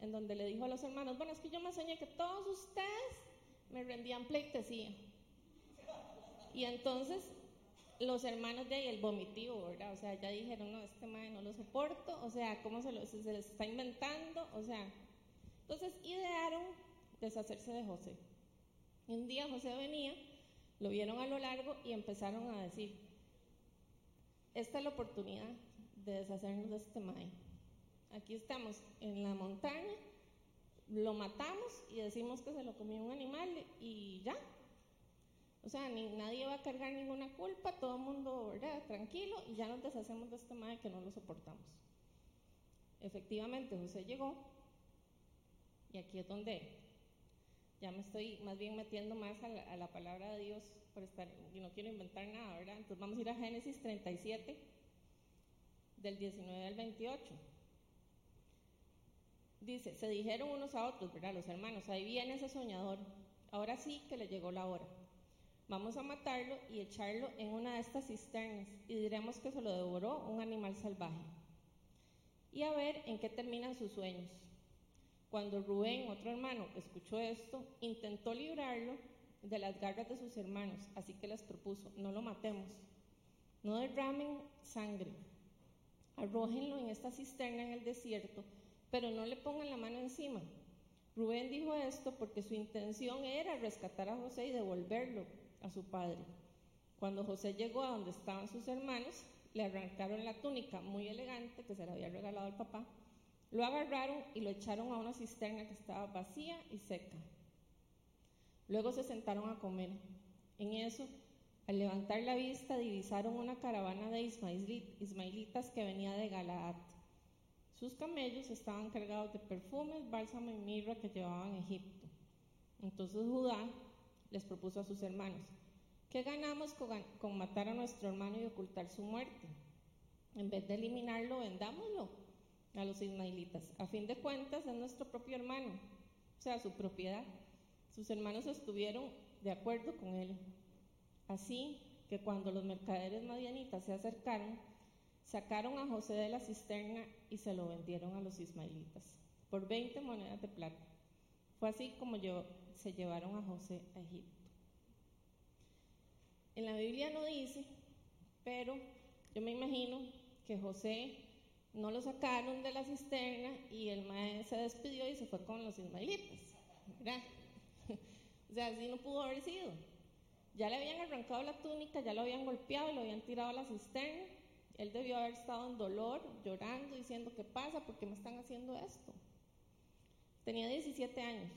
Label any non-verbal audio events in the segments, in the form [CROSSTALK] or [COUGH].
en donde le dijo a los hermanos, bueno, es que yo me soñé que todos ustedes me rendían pleitesía. Y entonces los hermanos de ahí, el vomitivo, ¿verdad? O sea, ya dijeron, no, este madre no lo soporto, o sea, ¿cómo se, lo, les está inventando? O sea, entonces idearon deshacerse de José. Un día José venía, lo vieron a lo largo y empezaron a decir, esta es la oportunidad de deshacernos de este mae. Aquí estamos en la montaña, lo matamos y decimos que se lo comió un animal y ya. O sea, ni, nadie va a cargar ninguna culpa, todo el mundo, ¿verdad? Tranquilo y ya nos deshacemos de este mae que no lo soportamos. Efectivamente, José llegó y aquí es donde ya me estoy más bien metiendo más a la, palabra de Dios por estar, y no quiero inventar nada, ¿verdad? Entonces vamos a ir a Génesis 37, del 19 al 28. Dice, se dijeron unos a otros, ¿verdad? Los hermanos, ahí viene ese soñador, ahora sí que le llegó la hora. Vamos a matarlo y echarlo en una de estas cisternas y diremos que se lo devoró un animal salvaje. Y a ver en qué terminan sus sueños. Cuando Rubén, otro hermano, escuchó esto, intentó librarlo de las garras de sus hermanos, así que les propuso, no lo matemos, no derramen sangre, arrójenlo en esta cisterna en el desierto, pero no le pongan la mano encima. Rubén dijo esto porque su intención era rescatar a José y devolverlo a su padre. Cuando José llegó a donde estaban sus hermanos, le arrancaron la túnica muy elegante que se le había regalado al papá lo agarraron y lo echaron a una cisterna que estaba vacía y seca. Luego se sentaron a comer. En eso, al levantar la vista, divisaron una caravana de ismaelitas que venía de Galaad. Sus camellos estaban cargados de perfumes, bálsamo y mirra que llevaban a Egipto. Entonces Judá les propuso a sus hermanos, ¿qué ganamos con matar a nuestro hermano y ocultar su muerte? En vez de eliminarlo, vendámoslo a los ismaelitas. A fin de cuentas, es nuestro propio hermano, o sea, su propiedad. Sus hermanos estuvieron de acuerdo con él. Así que cuando los mercaderes madianitas se acercaron, sacaron a José de la cisterna y se lo vendieron a los ismaelitas por 20 monedas de plata. Fue así como yo, se llevaron a José a Egipto. En la Biblia no dice, pero yo me imagino que José no lo sacaron de la cisterna y el maestro se despidió y se fue con los ismaelitas. o sea, así no pudo haber sido. Ya le habían arrancado la túnica, ya lo habían golpeado lo habían tirado a la cisterna. Él debió haber estado en dolor, llorando, diciendo, ¿qué pasa? ¿Por qué me están haciendo esto? Tenía 17 años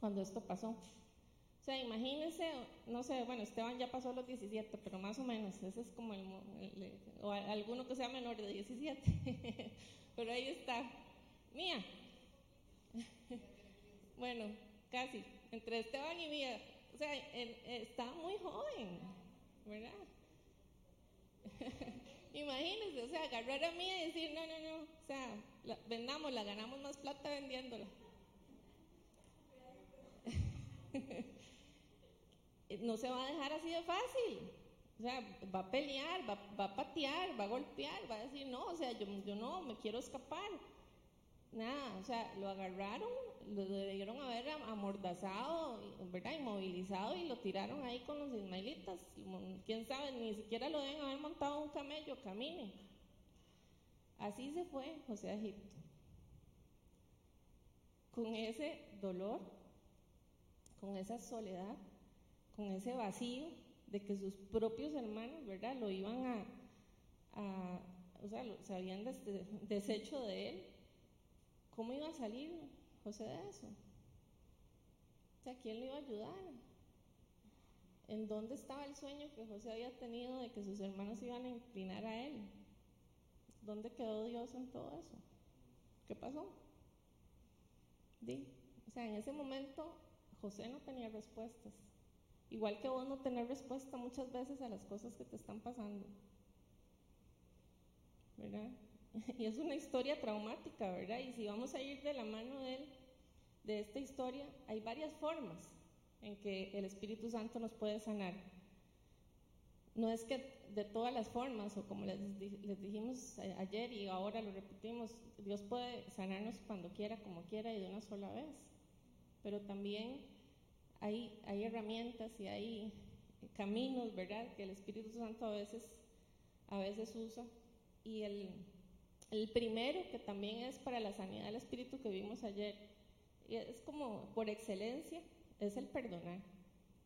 cuando esto pasó. O sea, imagínense, no sé, bueno, Esteban ya pasó los 17, pero más o menos, ese es como el, o alguno que sea menor de 17, [LAUGHS] pero ahí está, mía. [LAUGHS] bueno, casi, entre Esteban y mía, o sea, él, está muy joven, ¿verdad? [LAUGHS] Imagínense, o sea, agarrar a mía y decir, no, no, no, o sea, la, vendámosla, ganamos más plata vendiéndola. [LAUGHS] no se va a dejar así de fácil. O sea, va a pelear, va, a patear, va a golpear, va a decir, no, o sea, yo, yo no, me quiero escapar. Nada, o sea, lo agarraron, lo debieron haber amordazado, ¿verdad? Inmovilizado y lo tiraron ahí con los ismaelitas. Quién sabe, ni siquiera lo deben haber montado un camello, camine. Así se fue José a Egipto. Con ese dolor, con esa soledad, con ese vacío de que sus propios hermanos, ¿verdad? Lo iban a, o sea, se habían deshecho de él. ¿Cómo iba a salir José de eso? O sea, ¿quién le iba a ayudar? ¿En dónde estaba el sueño que José había tenido de que sus hermanos iban a inclinar a él? ¿Dónde quedó Dios en todo eso? ¿Qué pasó? O sea, en ese momento José no tenía respuestas. Igual que vos no tener respuesta muchas veces a las cosas que te están pasando. ¿Verdad? [LAUGHS] Y es una historia traumática, ¿verdad? Y si vamos a ir de la mano de él, de esta historia, hay varias formas en que el Espíritu Santo nos puede sanar. No es que de todas las formas, o como les, les dijimos ayer y ahora lo repetimos, Dios puede sanarnos cuando quiera, como quiera y de una sola vez. Pero también hay, hay herramientas y hay caminos, ¿verdad?, que el Espíritu Santo a veces, a veces usa. Y el, el primero, que también es para la sanidad del Espíritu que vimos ayer, y es como por excelencia, es el perdonar.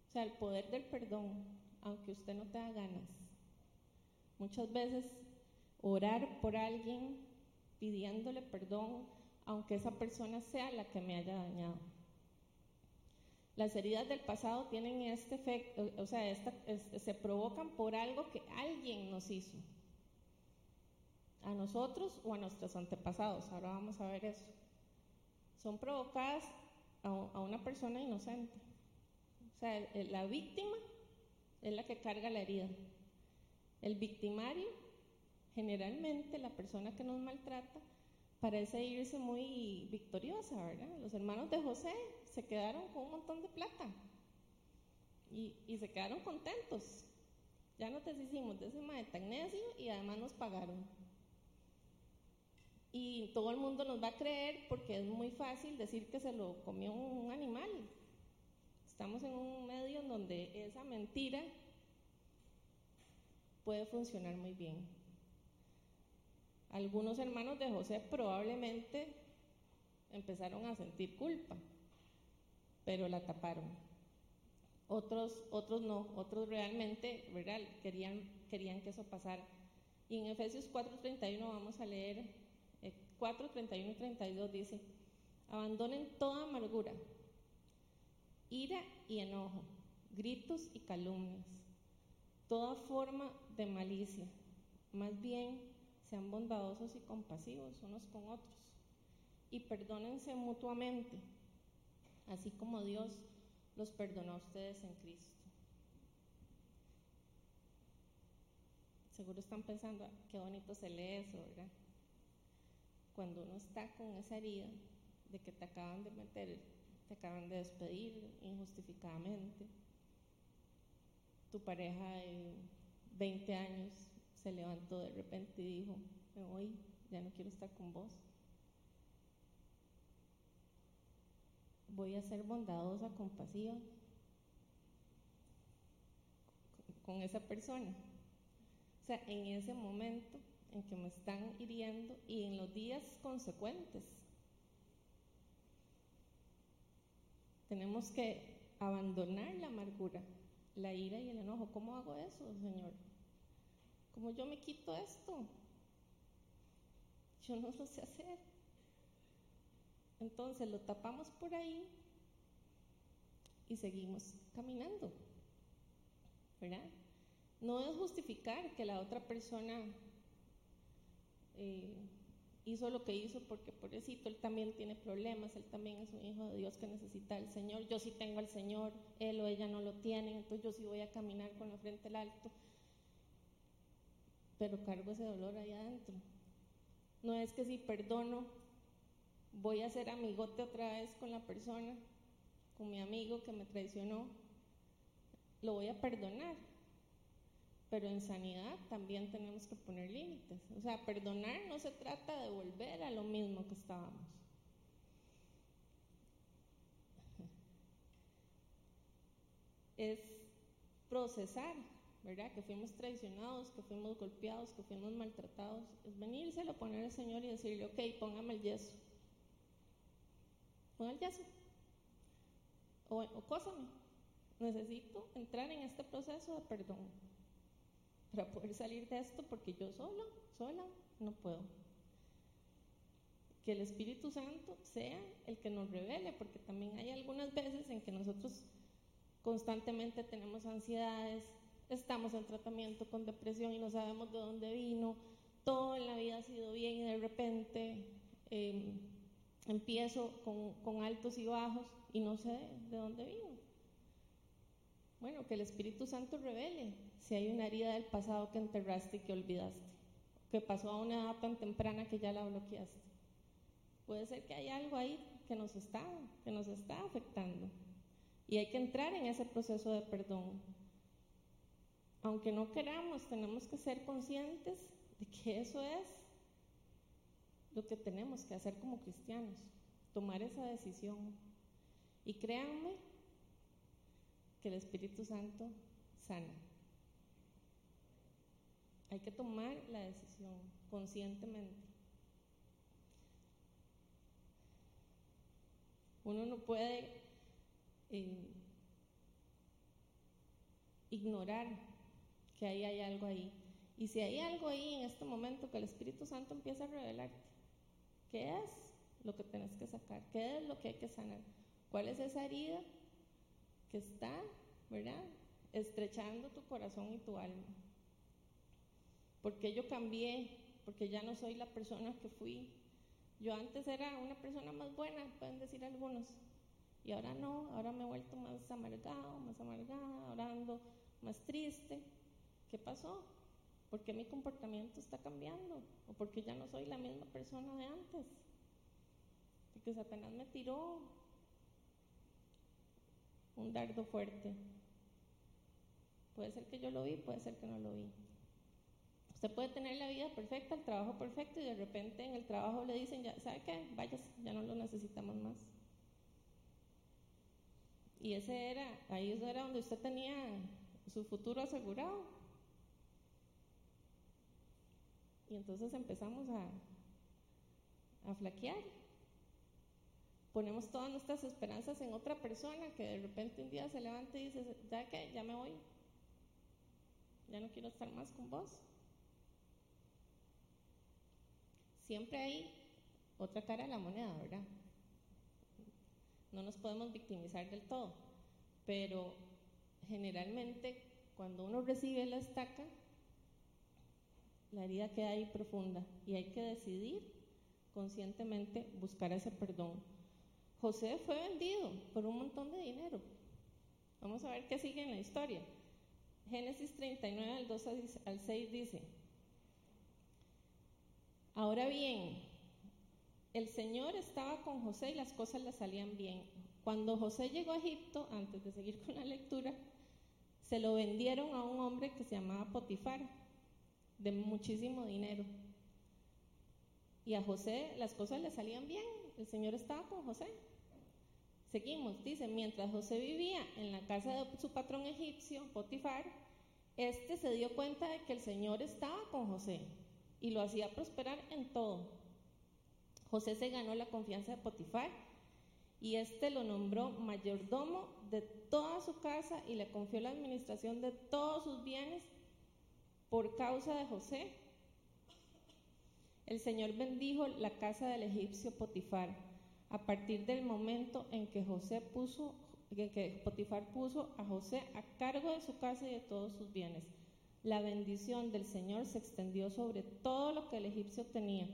O sea, el poder del perdón, aunque usted no tenga ganas. Muchas veces orar por alguien pidiéndole perdón, aunque esa persona sea la que me haya dañado. Las heridas del pasado tienen este efecto, o sea, se provocan por algo que alguien nos hizo. A nosotros o a nuestros antepasados. Ahora vamos a ver eso. Son provocadas a, una persona inocente. O sea, la víctima es la que carga la herida. El victimario, generalmente la persona que nos maltrata, parece irse muy victoriosa, ¿verdad? Los hermanos de José se quedaron con un montón de plata y, se quedaron contentos. Ya nos deshicimos de ese necio y además nos pagaron. Y todo el mundo nos va a creer porque es muy fácil decir que se lo comió un animal. Estamos en un medio en donde esa mentira puede funcionar muy bien. Algunos hermanos de José probablemente empezaron a sentir culpa, pero la taparon. Otros, otros no, otros realmente ¿verdad? Querían, querían que eso pasara. Y en Efesios 4:31 vamos a leer, 4:31 eh, y 32 dice, abandonen toda amargura, ira y enojo, gritos y calumnias, toda forma de malicia. Más bien, sean bondadosos y compasivos unos con otros y perdónense mutuamente, así como Dios los perdonó a ustedes en Cristo. Seguro están pensando, ah, qué bonito se lee eso, ¿verdad? Cuando uno está con esa herida de que te acaban de meter te acaban de despedir injustificadamente, tu pareja de 20 años se levantó de repente y dijo, me voy, ya no quiero estar con vos. Voy a ser bondadosa, compasiva con esa persona. O sea, en ese momento en que me están hiriendo y en los días consecuentes Tenemos que abandonar la amargura, la ira y el enojo. ¿Cómo hago eso, Señor? ¿Cómo yo me quito esto? Yo no lo sé hacer. Entonces lo tapamos por ahí y seguimos caminando. ¿Verdad? No es justificar que la otra persona eh, hizo lo que hizo porque pobrecito, él también tiene problemas, él también es un hijo de Dios que necesita al Señor, yo sí tengo al Señor, él o ella no lo tienen, entonces yo sí voy a caminar con la frente al alto, pero cargo ese dolor ahí adentro. No es que si perdono, voy a ser amigote otra vez con la persona, con mi amigo que me traicionó, lo voy a perdonar, pero en sanidad también tenemos que poner límites. O sea, perdonar no se trata de volver a lo mismo que estábamos. Es procesar, ¿verdad? Que fuimos traicionados, que fuimos golpeados, que fuimos maltratados. Es venírselo, poner al Señor y decirle, ok, póngame el yeso. Pon el yeso. O, o cósame. Necesito entrar en este proceso de perdón para poder salir de esto porque yo solo, sola, no puedo. Que el Espíritu Santo sea el que nos revele, porque también hay algunas veces en que nosotros constantemente tenemos ansiedades, estamos en tratamiento con depresión y no sabemos de dónde vino, todo en la vida ha sido bien y de repente em, empiezo con, con altos y bajos y no sé de dónde vino. Bueno, que el Espíritu Santo revele si hay una herida del pasado que enterraste y que olvidaste, que pasó a una edad tan temprana que ya la bloqueaste. Puede ser que hay algo ahí que nos está, que nos está afectando. Y hay que entrar en ese proceso de perdón. aunque no queramos, tenemos que ser conscientes de que eso es lo que tenemos que hacer como cristianos, tomar esa decisión. Y créanme que el Espíritu Santo sana. Hay que tomar la decisión conscientemente. Uno no puede eh, ignorar que ahí hay algo ahí. Y si hay algo ahí en este momento que el Espíritu Santo empieza a revelarte, ¿qué es lo que tienes que sacar? ¿Qué es lo que hay que sanar? ¿Cuál es esa herida que está, verdad, estrechando tu corazón y tu alma? Porque yo cambié, porque ya no soy la persona que fui. Yo antes era una persona más buena, pueden decir algunos, y ahora no, ahora me he vuelto más amargado, más amargada, ahora ando más triste. ¿Qué pasó? ¿Por qué mi comportamiento está cambiando? ¿O porque ya no soy la misma persona de antes? Porque Satanás me tiró un dardo fuerte. Puede ser que yo lo vi, puede ser que no lo vi. Usted puede tener la vida perfecta, el trabajo perfecto y de repente en el trabajo le dicen, ya, ¿sabe qué? Vayas, ya no lo necesitamos más. Y ese era, ahí era donde usted tenía su futuro asegurado. Y entonces empezamos a, a flaquear. Ponemos todas nuestras esperanzas en otra persona que de repente un día se levanta y dice, ya que ya me voy, ya no quiero estar más con vos. Siempre hay otra cara de la moneda, ¿verdad? No nos podemos victimizar del todo, pero generalmente cuando uno recibe la estaca, la herida queda ahí profunda y hay que decidir conscientemente buscar ese perdón. José fue vendido por un montón de dinero. Vamos a ver qué sigue en la historia. Génesis 39, al 2 al 6 dice, ahora bien, el Señor estaba con José y las cosas le salían bien. Cuando José llegó a Egipto, antes de seguir con la lectura, se lo vendieron a un hombre que se llamaba Potifar, de muchísimo dinero. Y a José las cosas le salían bien, el Señor estaba con José. Seguimos, dice, mientras José vivía en la casa de su patrón egipcio, Potifar, este se dio cuenta de que el Señor estaba con José y lo hacía prosperar en todo. José se ganó la confianza de Potifar y éste lo nombró mayordomo de toda su casa y le confió la administración de todos sus bienes por causa de José. El Señor bendijo la casa del egipcio Potifar a partir del momento en que José puso que Potifar puso a José a cargo de su casa y de todos sus bienes. La bendición del Señor se extendió sobre todo lo que el egipcio tenía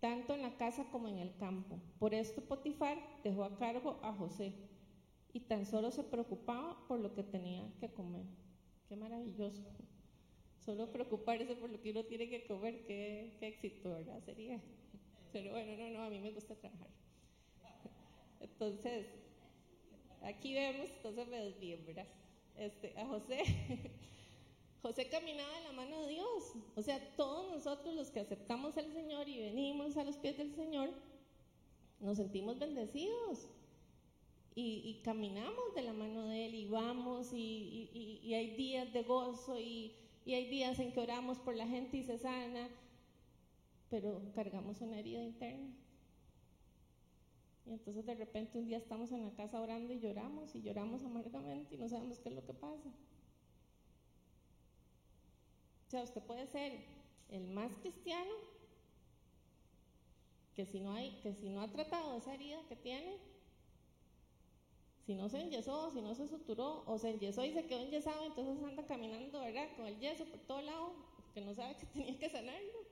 tanto en la casa como en el campo. Por esto Potifar dejó a cargo a José y tan solo se preocupaba por lo que tenía que comer. Qué maravilloso. Solo preocuparse por lo que uno tiene que comer, qué, qué éxito, ¿verdad? Sería. Pero bueno, no, no, a mí me gusta trabajar. Entonces, aquí vemos, entonces me desvío, ¿verdad? Este, a José [LAUGHS] José caminaba de la mano de Dios. O sea, todos nosotros los que aceptamos al Señor y venimos a los pies del Señor, nos sentimos bendecidos. Y, caminamos de la mano de Él y vamos y, y hay días de gozo y, hay días en que oramos por la gente y se sana, pero cargamos una herida interna. Y entonces de repente un día estamos en la casa orando y lloramos y lloramos amargamente y no sabemos qué es lo que pasa sea, usted puede ser el más cristiano, que si no, hay, que si no ha tratado esa herida que tiene, si no se enyesó, si no se suturó, o se enyesó y se quedó enyesado, entonces anda caminando, ¿verdad? Con el yeso por todo lado, que no sabe que [LAUGHS] tenía que sanarlo.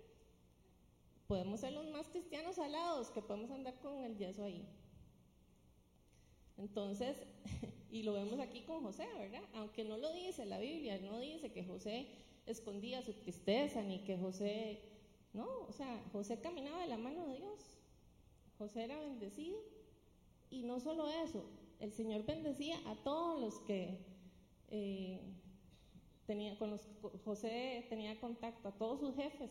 Podemos ser los más cristianos alados, que podemos andar con el yeso ahí. Entonces, [LAUGHS] y lo vemos aquí con José, ¿verdad? Aunque no lo dice la Biblia, no dice que José escondía su tristeza, ni que José, no, o sea, José caminaba de la mano de Dios. José era bendecido. Y no solo eso, el Señor bendecía a todos los que eh, tenía, con los José tenía contacto a todos sus jefes,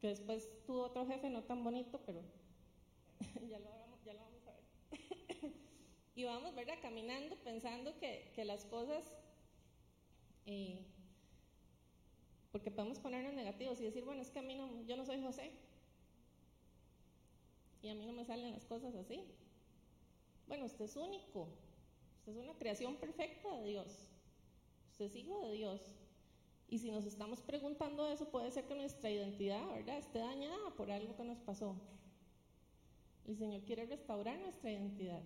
que después tuvo otro jefe no tan bonito, pero [LAUGHS] ya, lo, ya lo vamos a ver. [COUGHS] y vamos. Caminando pensando que, que las cosas, eh, porque podemos ponernos negativos y decir, bueno, es que a mí no, yo no soy José. Y a mí no me salen las cosas así. Bueno, usted es único. Usted es una creación perfecta de Dios. Usted es hijo de Dios. Y si nos estamos preguntando eso, puede ser que nuestra identidad, ¿verdad?, esté dañada por algo que nos pasó. El Señor quiere restaurar nuestra identidad.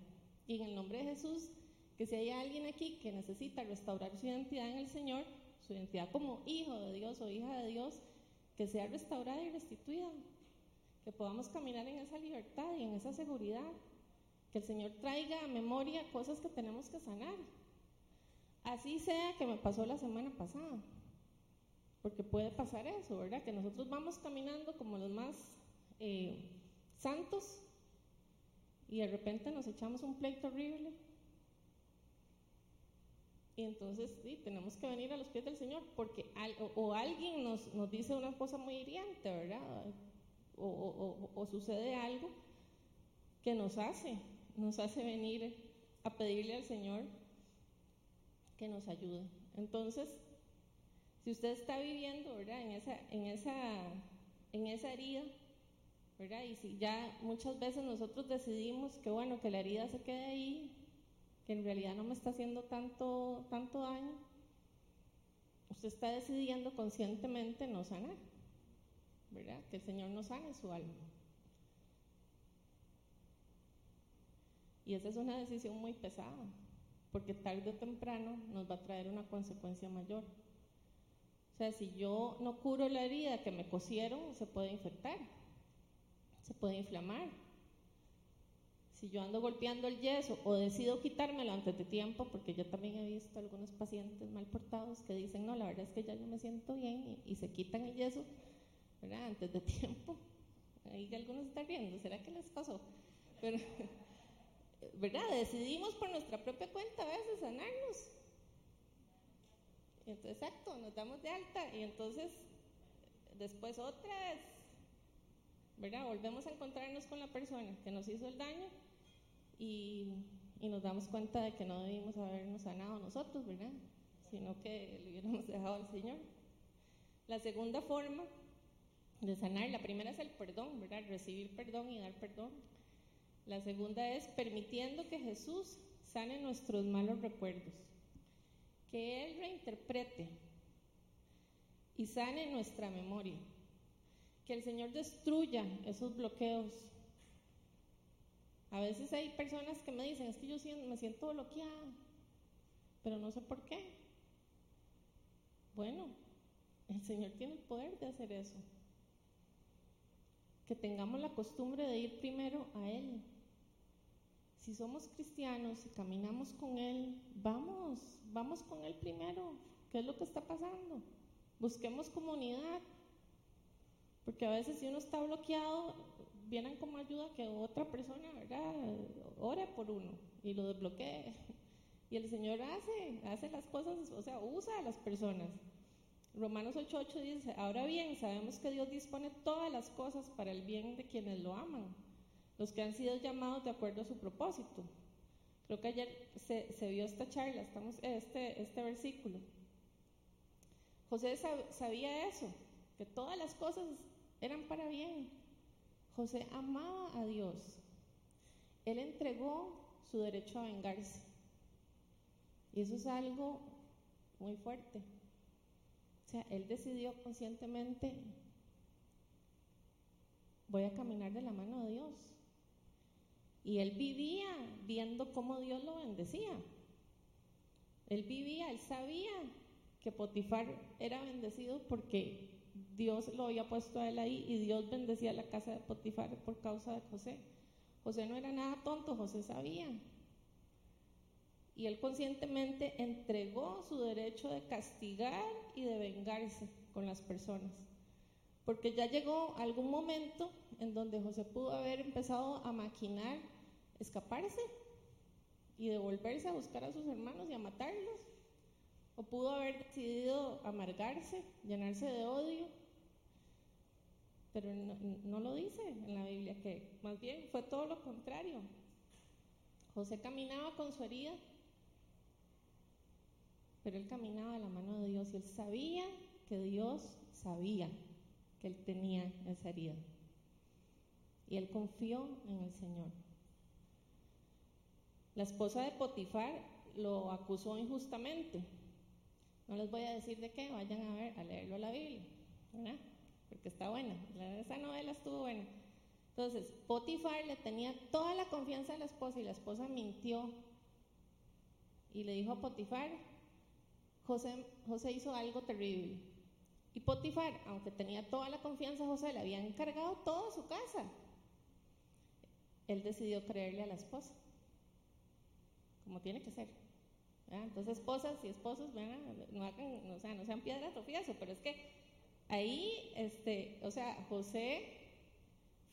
Y en el nombre de Jesús, que si hay alguien aquí que necesita restaurar su identidad en el Señor, su identidad como hijo de Dios o hija de Dios, que sea restaurada y restituida. Que podamos caminar en esa libertad y en esa seguridad. Que el Señor traiga a memoria cosas que tenemos que sanar. Así sea que me pasó la semana pasada. Porque puede pasar eso, ¿verdad? Que nosotros vamos caminando como los más eh, santos y de repente nos echamos un pleito horrible. Y entonces sí, tenemos que venir a los pies del Señor porque o, alguien nos, nos, dice una cosa muy hiriente, ¿verdad? O, o, sucede algo que nos hace, nos hace venir a pedirle al Señor que nos ayude. Entonces, si usted está viviendo, ¿verdad? En esa, en esa, en esa herida, y si ya muchas veces nosotros decidimos que bueno, que la herida se quede ahí, que en realidad no me está haciendo tanto, tanto daño, usted está decidiendo conscientemente no sanar, ¿verdad? Que el Señor no sane su alma. Y esa es una decisión muy pesada, porque tarde o temprano nos va a traer una consecuencia mayor. O sea, si yo no curo la herida que me cosieron, se puede infectar se puede inflamar. Si yo ando golpeando el yeso o decido quitármelo antes de tiempo, porque yo también he visto algunos pacientes mal portados que dicen, no, la verdad es que ya yo me siento bien y, se quitan el yeso, ¿verdad? Antes de [LAUGHS] tiempo. Ahí algunos están riendo, ¿será que les pasó? Pero, ¿verdad? Decidimos por nuestra propia cuenta a veces sanarnos. Entonces, exacto, nos damos de alta y entonces después otras ¿verdad? Volvemos a encontrarnos con la persona que nos hizo el daño y, nos damos cuenta de que no debimos habernos sanado nosotros, ¿verdad? Sino que le hubiéramos dejado al Señor. La segunda forma de sanar, la primera es el perdón, ¿verdad? Recibir perdón y dar perdón. La segunda es permitiendo que Jesús sane nuestros malos recuerdos, que Él reinterprete y sane nuestra memoria que el Señor destruya esos bloqueos. A veces hay personas que me dicen, es que yo me siento bloqueada, pero no sé por qué. Bueno, el Señor tiene el poder de hacer eso. Que tengamos la costumbre de ir primero a Él. Si somos cristianos y caminamos con Él, vamos, vamos con Él primero. ¿Qué es lo que está pasando? Busquemos comunidad, porque a veces si uno está bloqueado, vienen como ayuda que otra persona, ¿verdad? Ore por uno y lo desbloquee. Y el Señor hace, hace las cosas, o sea, usa a las personas. Romanos 8:8 dice, ahora bien, sabemos que Dios dispone todas las cosas para el bien de quienes lo aman, los que han sido llamados de acuerdo a su propósito. Creo que ayer se, vio esta charla, estamos, este, este versículo. José sabía eso, que todas las cosas eran para bien. José amaba a Dios. Él entregó su derecho a vengarse. Y eso es algo muy fuerte. O sea, él decidió conscientemente, voy a caminar de la mano de Dios. Y él vivía viendo cómo Dios lo bendecía. Él vivía, él sabía que Potifar era bendecido porque Dios lo había puesto a él ahí y Dios bendecía la casa de Potifar por causa de José. José no era nada tonto, José sabía. Y él conscientemente entregó su derecho de castigar y de vengarse con las personas. Porque ya llegó algún momento en donde José pudo haber empezado a maquinar, escaparse y devolverse a buscar a sus hermanos y a matarlos O pudo haber decidido amargarse, llenarse de odio. Pero no, no lo dice en la Biblia, que más bien fue todo lo contrario. José caminaba con su herida, pero él caminaba a la mano de Dios y él sabía que Dios sabía que él tenía esa herida. Y él confió en el Señor. La esposa de Potifar lo acusó injustamente. No les voy a decir de qué, vayan a ver, a leerlo la Biblia, ¿verdad? Porque está buena, esa novela estuvo buena. Entonces, Potifar le tenía toda la confianza a la esposa y la esposa mintió y le dijo a Potifar, José, José hizo algo terrible. Y Potifar, aunque tenía toda la confianza José, le había encargado toda su casa. Él decidió creerle a la esposa, como tiene que ser. Entonces, esposas y esposos, no, hagan, o sea, no sean piedra tropiezo, pero es que ahí, este, o sea, José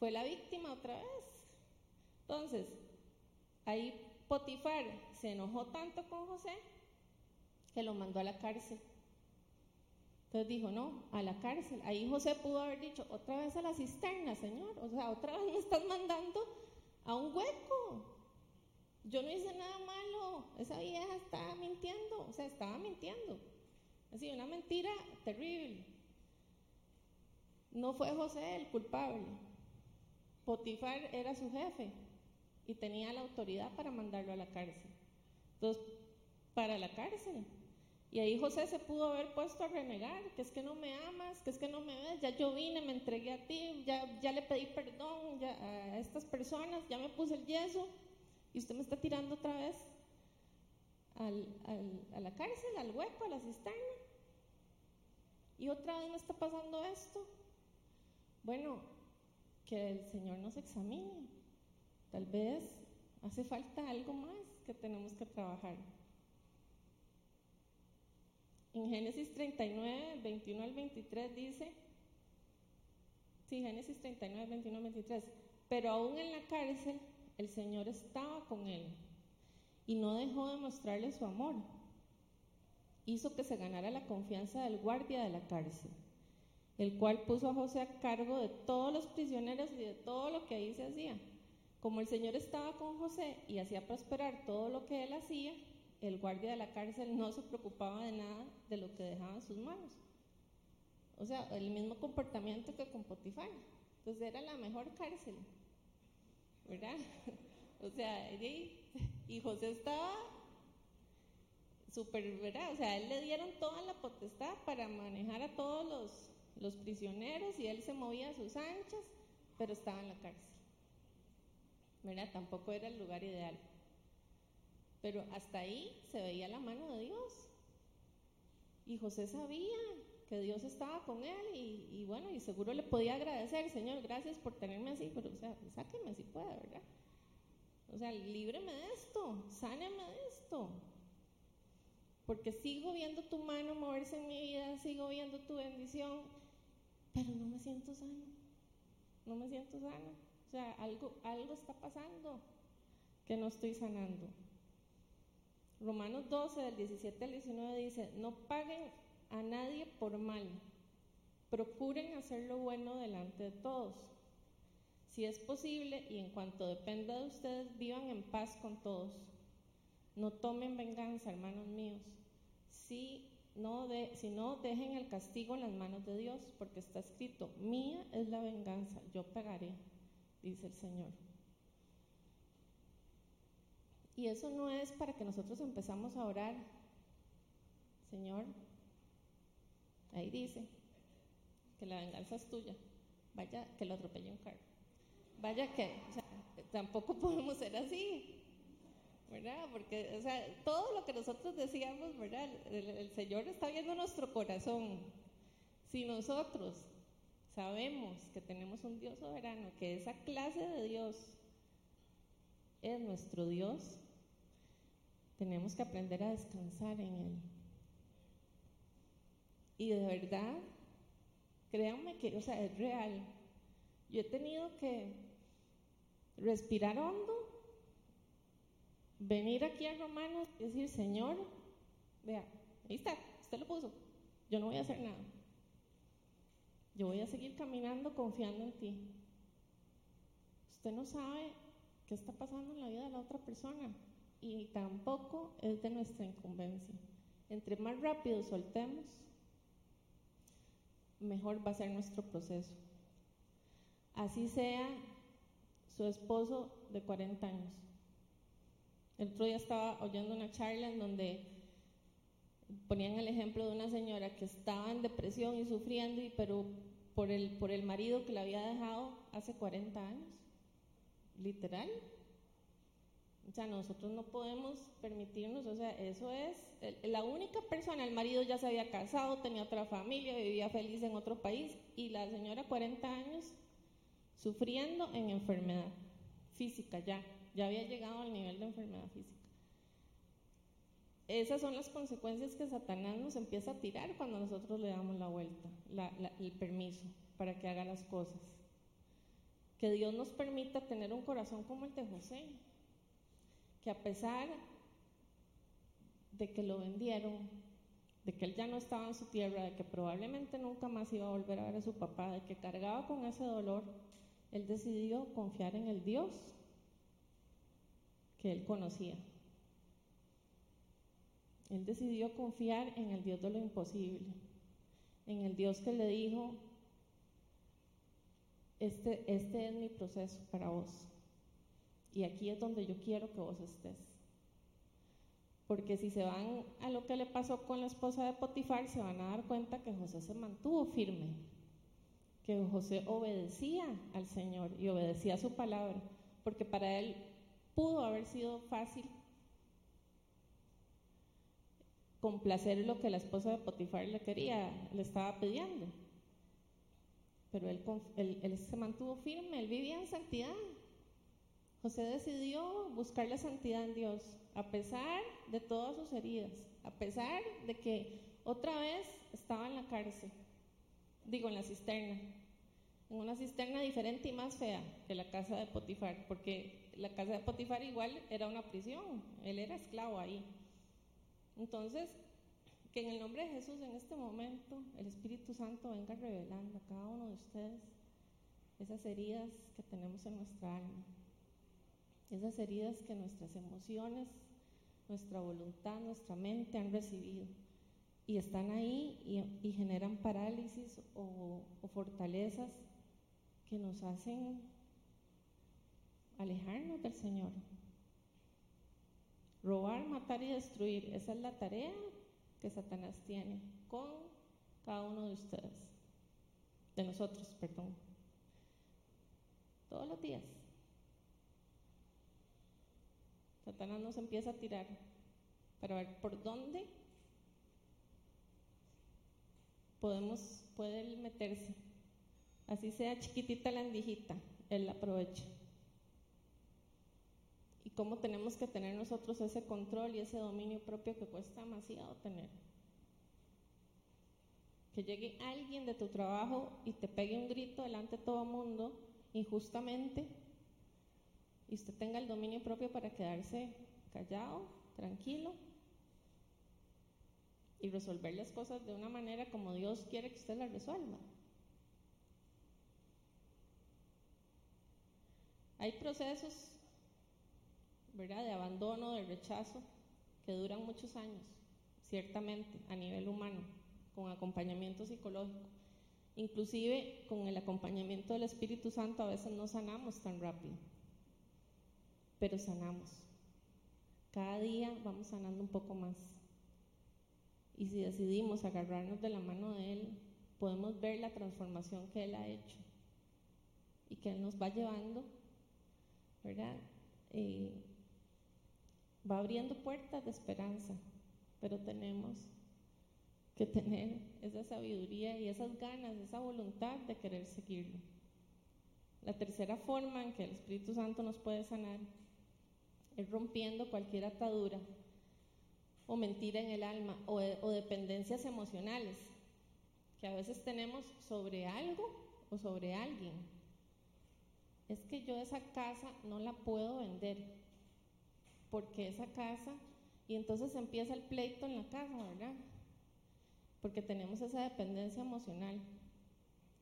fue la víctima otra vez. Entonces, ahí Potifar se enojó tanto con José que lo mandó a la cárcel. Entonces dijo, no, a la cárcel. Ahí José pudo haber dicho, otra vez a la cisterna, Señor. O sea, otra vez me estás mandando a un hueco. Yo no hice nada malo. Esa vieja estaba mintiendo. O sea, estaba mintiendo. Así, una mentira terrible. No fue José el culpable. Potifar era su jefe y tenía la autoridad para mandarlo a la cárcel. Entonces, para la cárcel. Y ahí José se pudo haber puesto a renegar, que es que no me amas, que es que no me ves, ya yo vine, me entregué a ti, ya, ya le pedí perdón a estas personas, ya me puse el yeso y usted me está tirando otra vez a la cárcel, al hueco, a la cisterna. Y otra vez me está pasando esto. Bueno, que el Señor nos examine. Tal vez hace falta algo más que tenemos que trabajar. En Génesis 39, 21 al 23 dice, sí, Génesis 39, 21 al 23, pero aún en la cárcel el Señor estaba con él y no dejó de mostrarle su amor. Hizo que se ganara la confianza del guardia de la cárcel el cual puso a José a cargo de todos los prisioneros y de todo lo que ahí se hacía. Como el Señor estaba con José y hacía prosperar todo lo que él hacía, el guardia de la cárcel no se preocupaba de nada de lo que dejaba en sus manos. O sea, el mismo comportamiento que con Potifar. Entonces era la mejor cárcel, ¿verdad? [LAUGHS] o sea, y José estaba súper, ¿verdad? O sea, él le dieron toda la potestad para manejar a todos los los prisioneros y él se movía a sus anchas, pero estaba en la cárcel. ¿Verdad? Tampoco era el lugar ideal. Pero hasta ahí se veía la mano de Dios. Y José sabía que Dios estaba con él y, bueno, y seguro le podía agradecer, Señor, gracias por tenerme así, pero o sea, sáqueme si puede, ¿verdad? O sea, líbreme de esto, sáneme de esto. Porque sigo viendo tu mano moverse en mi vida, sigo viendo tu bendición pero no me siento sano, no me siento sano. O sea, algo, algo está pasando que no estoy sanando. Romanos 12, del 17 al 19 dice, no paguen a nadie por mal, procuren hacer lo bueno delante de todos. Si es posible y en cuanto dependa de ustedes, vivan en paz con todos. No tomen venganza, hermanos míos. Si no de, sino dejen el castigo en las manos de Dios, porque está escrito, mía es la venganza, yo pagaré, dice el Señor. Y eso no es para que nosotros empezamos a orar, Señor, ahí dice que la venganza es tuya, vaya que lo atropelle un carro, vaya que, tampoco podemos ser así, ¿verdad? Porque, o sea, todo lo que nosotros decíamos, ¿verdad? El, Señor está viendo nuestro corazón. Si nosotros sabemos que tenemos un Dios soberano, que esa clase de Dios es nuestro Dios, tenemos que aprender a descansar en Él. Y de verdad, créanme que, o sea, es real. Yo he tenido que respirar hondo venir aquí a Romanos y decir, Señor, vea, Ahí está, usted lo puso. Yo no voy a hacer nada. Yo voy a seguir caminando confiando en ti. Usted no sabe qué está pasando en la vida de la otra persona y tampoco es de nuestra incumbencia. Entre más rápido soltemos, mejor va a ser nuestro proceso. Así sea su esposo de 40 años. El otro día estaba oyendo una charla en donde ponían el ejemplo de una señora que estaba en depresión y sufriendo, y, pero por el, por el marido que la había dejado hace 40 años. Literal. O sea, nosotros no podemos permitirnos, o sea, eso es, la única persona, el marido ya se había casado, tenía otra familia, vivía feliz en otro país, y la señora 40 años sufriendo en enfermedad física ya, ya había llegado al nivel de enfermedad física. Esas son las consecuencias que Satanás nos empieza a tirar cuando nosotros le damos la vuelta, el permiso para que haga las cosas. Que Dios nos permita tener un corazón como el de José, que a pesar de que lo vendieron, de que él ya no estaba en su tierra, de que probablemente nunca más iba a volver a ver a su papá, de que cargaba con ese dolor, él decidió confiar en el Dios que él conocía. Él decidió confiar en el Dios de lo imposible, en el Dios que le dijo, este, este es mi proceso para vos. Y aquí es donde yo quiero que vos estés. Porque si se van a lo que le pasó con la esposa de Potifar, se van a dar cuenta que José se mantuvo firme, que José obedecía al Señor y obedecía su palabra, porque para él pudo haber sido fácil complacer lo que la esposa de Potifar le quería, le estaba pidiendo. Pero él, él, se mantuvo firme, él vivía en santidad. José decidió buscar la santidad en Dios, a pesar de todas sus heridas, a pesar de que otra vez estaba en la cárcel, digo, en la cisterna, en una cisterna diferente y más fea que la casa de Potifar, porque la casa de Potifar igual era una prisión, él era esclavo ahí. Entonces, que en el nombre de Jesús en este momento el Espíritu Santo venga revelando a cada uno de ustedes esas heridas que tenemos en nuestra alma, esas heridas que nuestras emociones, nuestra voluntad, nuestra mente han recibido y están ahí y, generan parálisis o, fortalezas que nos hacen alejarnos del Señor. Robar, matar y destruir, esa es la tarea que Satanás tiene con cada uno de ustedes, de nosotros, perdón, todos los días. Satanás nos empieza a tirar para ver por dónde podemos, puede meterse. Así sea chiquitita la andijita, él la aprovecha cómo tenemos que tener nosotros ese control y ese dominio propio que cuesta demasiado tener. Que llegue alguien de tu trabajo y te pegue un grito delante de todo el mundo injustamente y usted tenga el dominio propio para quedarse callado, tranquilo y resolver las cosas de una manera como Dios quiere que usted las resuelva. Hay procesos ¿verdad? de abandono, de rechazo, que duran muchos años, ciertamente, a nivel humano, con acompañamiento psicológico. Inclusive con el acompañamiento del Espíritu Santo a veces no sanamos tan rápido, pero sanamos. Cada día vamos sanando un poco más. Y si decidimos agarrarnos de la mano de Él, podemos ver la transformación que Él ha hecho y que Él nos va llevando, ¿verdad? Eh, va abriendo puertas de esperanza, pero tenemos que tener esa sabiduría y esas ganas, esa voluntad de querer seguirlo. La tercera forma en que el Espíritu Santo nos puede sanar es rompiendo cualquier atadura o mentira en el alma o, dependencias emocionales que a veces tenemos sobre algo o sobre alguien. Es que yo esa casa no la puedo vender porque esa casa, y entonces empieza el pleito en la casa, ¿verdad? porque tenemos esa dependencia emocional.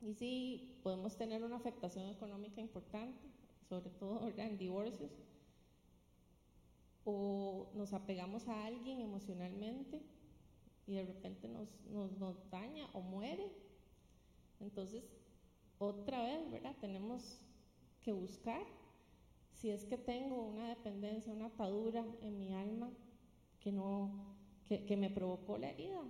Y sí, podemos tener una afectación económica importante, sobre todo en divorcios, o nos apegamos a alguien emocionalmente y de repente nos, nos, daña o muere. Entonces, otra vez, ¿verdad? Tenemos que buscar si es que tengo una dependencia, una atadura en mi alma que no, que, que me provocó la herida.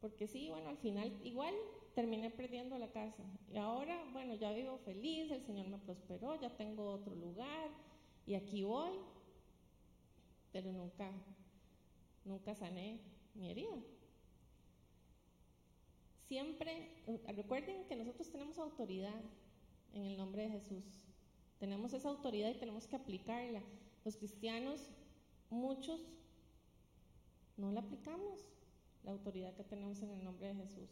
Porque sí, bueno, al final igual terminé perdiendo la casa. Y ahora, bueno, ya vivo feliz, el Señor me prosperó, ya tengo otro lugar y aquí voy. Pero nunca, nunca sané mi herida. Siempre, recuerden que nosotros tenemos autoridad en el nombre de Jesús. Tenemos esa autoridad y tenemos que aplicarla. Los cristianos, muchos, no la aplicamos, la autoridad que tenemos en el nombre de Jesús.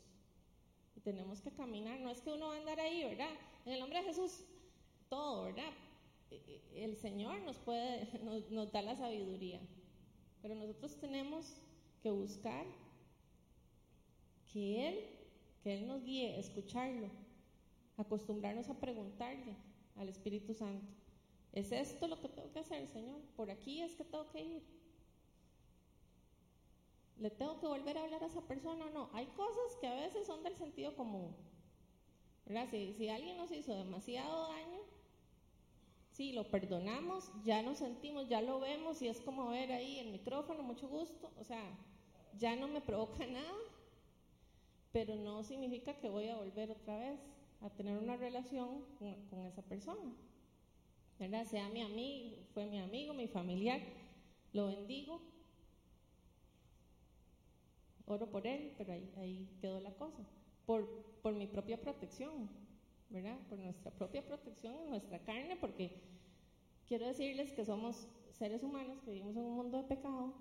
Y tenemos que caminar, no es que uno va a andar ahí, ¿verdad? En el nombre de Jesús, todo, ¿verdad? E, e, el Señor nos puede, [LAUGHS] nos da la sabiduría, pero nosotros tenemos que buscar que Él, que Él nos guíe, escucharlo, acostumbrarnos a preguntarle al Espíritu Santo, ¿es esto lo que tengo que hacer, Señor? ¿Por aquí es que tengo que ir? ¿Le tengo que volver a hablar a esa persona o no? Hay cosas que a veces son del sentido común. ¿verdad? Si, si alguien nos hizo demasiado daño, sí, lo perdonamos, ya nos sentimos, ya lo vemos y es como ver ahí el micrófono, mucho gusto, o sea, ya no me provoca [LAUGHS] nada, pero no significa que voy a volver otra vez a tener una relación con, esa persona. ¿verdad? Sea mi amigo, fue mi amigo, mi familiar, lo bendigo, oro por él, pero ahí, quedó la cosa. Por mi propia protección, Por nuestra propia protección en nuestra carne, porque quiero decirles que somos seres humanos que vivimos en un mundo de pecado,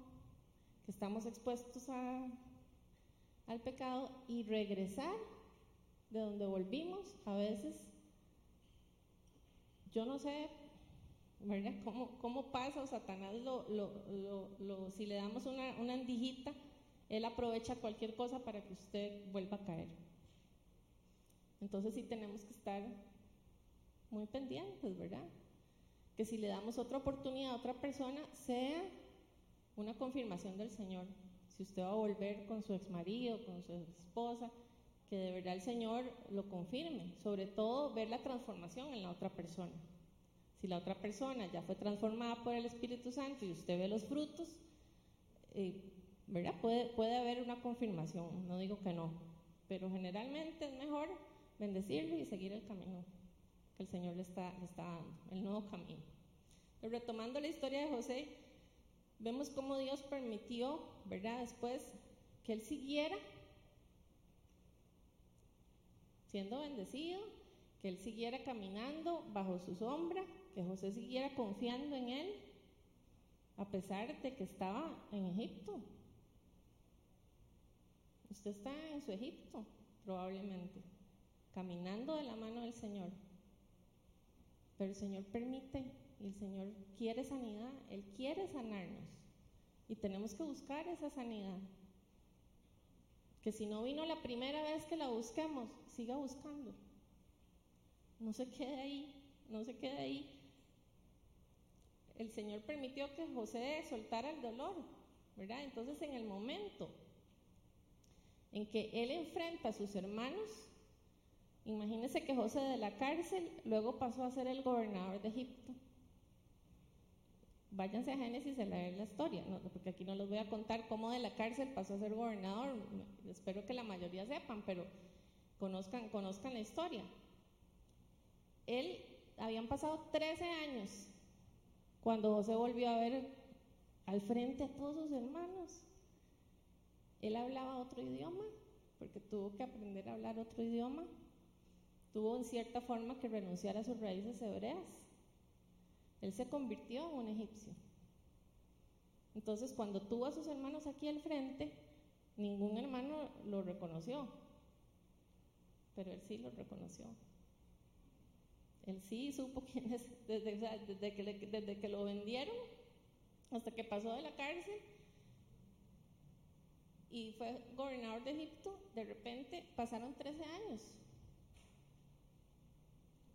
que estamos expuestos a, al pecado y regresar de donde volvimos, a veces, yo no sé, ¿verdad? ¿Cómo, pasa o Satanás lo, si le damos una andijita, él aprovecha cualquier cosa para que usted vuelva a caer. Entonces sí tenemos que estar muy pendientes, ¿verdad? Que si le damos otra oportunidad a otra persona, sea una confirmación del Señor. Si usted va a volver con su ex marido, con su esposa, que de verdad el Señor lo confirme. Sobre todo ver la transformación en la otra persona. Si la otra persona ya fue transformada por el Espíritu Santo y usted ve los frutos, eh, ¿verdad? Puede, puede haber una confirmación, no digo que no, pero generalmente es mejor bendecirlo y seguir el camino que el Señor le está, le está dando, el nuevo camino. Pero retomando la historia de José, vemos cómo Dios permitió, ¿verdad? Después que él siguiera siendo bendecido, que él siguiera caminando bajo su sombra, que José siguiera confiando en él, a pesar de que estaba en Egipto. Usted está en su Egipto, probablemente, caminando de la mano del Señor. Pero el Señor permite y el Señor quiere sanidad, Él quiere sanarnos. Y tenemos que buscar esa sanidad. Que si no vino la primera vez que la busquemos, siga buscando. No se quede ahí, no se quede ahí. El Señor permitió que José soltara el dolor, ¿verdad? Entonces en el momento en que él enfrenta a sus hermanos, imagínense que José de la cárcel luego pasó a ser el gobernador de Egipto. Váyanse a Génesis a leer la historia, porque aquí no les voy a contar cómo de la cárcel pasó a ser gobernador, espero que la mayoría sepan, pero conozcan, conozcan la historia. Él, habían pasado 13 años cuando José volvió a ver al frente a todos sus hermanos él hablaba otro idioma, porque tuvo que aprender a hablar otro idioma. Tuvo en cierta forma que renunciar a sus raíces hebreas. Él se convirtió en un egipcio. Entonces, cuando tuvo a sus hermanos aquí al frente, ningún hermano lo reconoció, pero él sí lo reconoció. Él sí supo [LAUGHS] quién es, desde, que, desde que lo vendieron hasta que pasó de la cárcel, y fue gobernador de Egipto, de repente pasaron 13 años.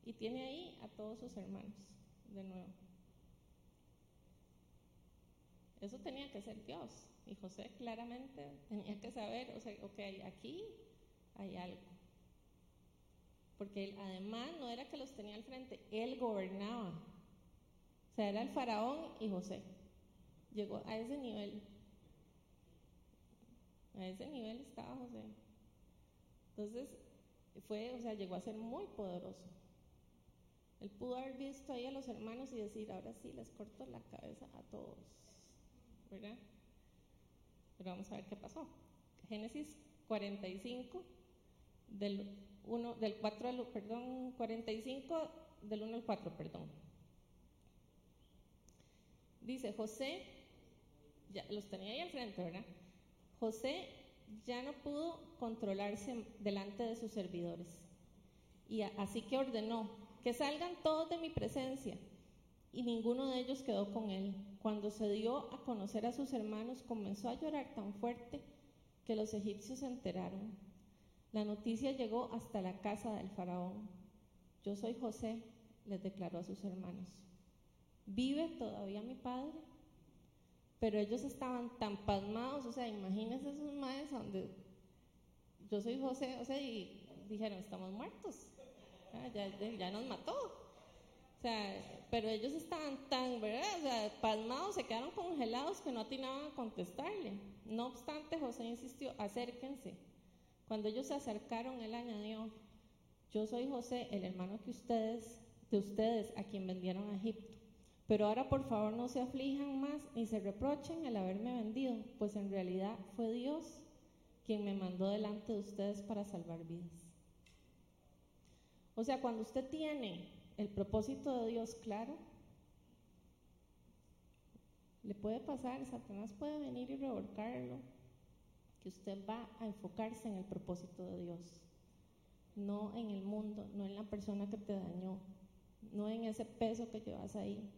Y tiene ahí a todos sus hermanos de nuevo. Eso tenía que ser Dios. Y José claramente tenía que saber, o sea, ok, aquí hay algo. Porque él, además no era que los tenía al frente, él gobernaba. O sea, era el faraón y José. Llegó a ese nivel. A ese nivel estaba José. Entonces, fue, o sea, llegó a ser muy poderoso. Él pudo haber visto ahí a los hermanos y decir, ahora sí les corto la cabeza a todos. ¿Verdad? Pero vamos a ver qué pasó. Génesis 45, del, 1, del 4 al, perdón, 45, del 1 al 4, perdón. Dice, José, ya los tenía ahí al frente, ¿verdad? José ya no pudo controlarse delante de sus servidores. Y así que ordenó que salgan todos de mi presencia. Y ninguno de ellos quedó con él. Cuando se dio a conocer a sus hermanos, comenzó a llorar tan fuerte que los egipcios se enteraron. La noticia llegó hasta la casa del faraón. Yo soy José, les declaró a sus hermanos. ¿Vive todavía mi padre? pero ellos estaban tan pasmados, o sea, imagínense esos maes donde yo soy José, o sea, y dijeron, estamos muertos, ah, ya, nos mató. O sea, pero ellos estaban tan, ¿verdad? O sea, pasmados, se quedaron congelados que no atinaban a contestarle. No obstante, José insistió, acérquense. Cuando ellos se acercaron, él añadió, yo soy José, el hermano que ustedes, de ustedes, a quien vendieron a Egipto. Pero ahora por favor no se aflijan más ni se reprochen el haberme vendido, pues en realidad fue Dios quien me mandó delante de ustedes para salvar vidas. O sea, cuando usted tiene el propósito de Dios claro, le puede pasar, Satanás puede venir y revolcarlo, que usted va a enfocarse en el propósito de Dios, no en el mundo, no en la persona que te dañó, no en ese peso que llevas ahí,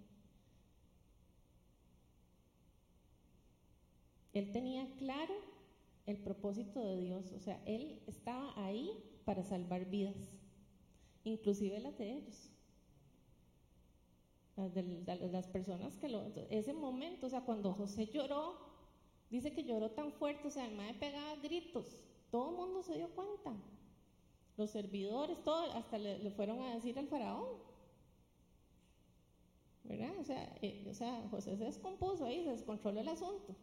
Él tenía claro el propósito de Dios, o sea, Él estaba ahí para salvar vidas, inclusive las de ellos, las personas que lo... Ese momento, o sea, cuando José lloró, dice que lloró tan fuerte, o sea, el madre pegaba gritos, todo el mundo se dio cuenta, los servidores, todo, hasta le, fueron a decir al faraón, ¿verdad? O sea, eh, o sea, José se descompuso ahí, se descontroló el asunto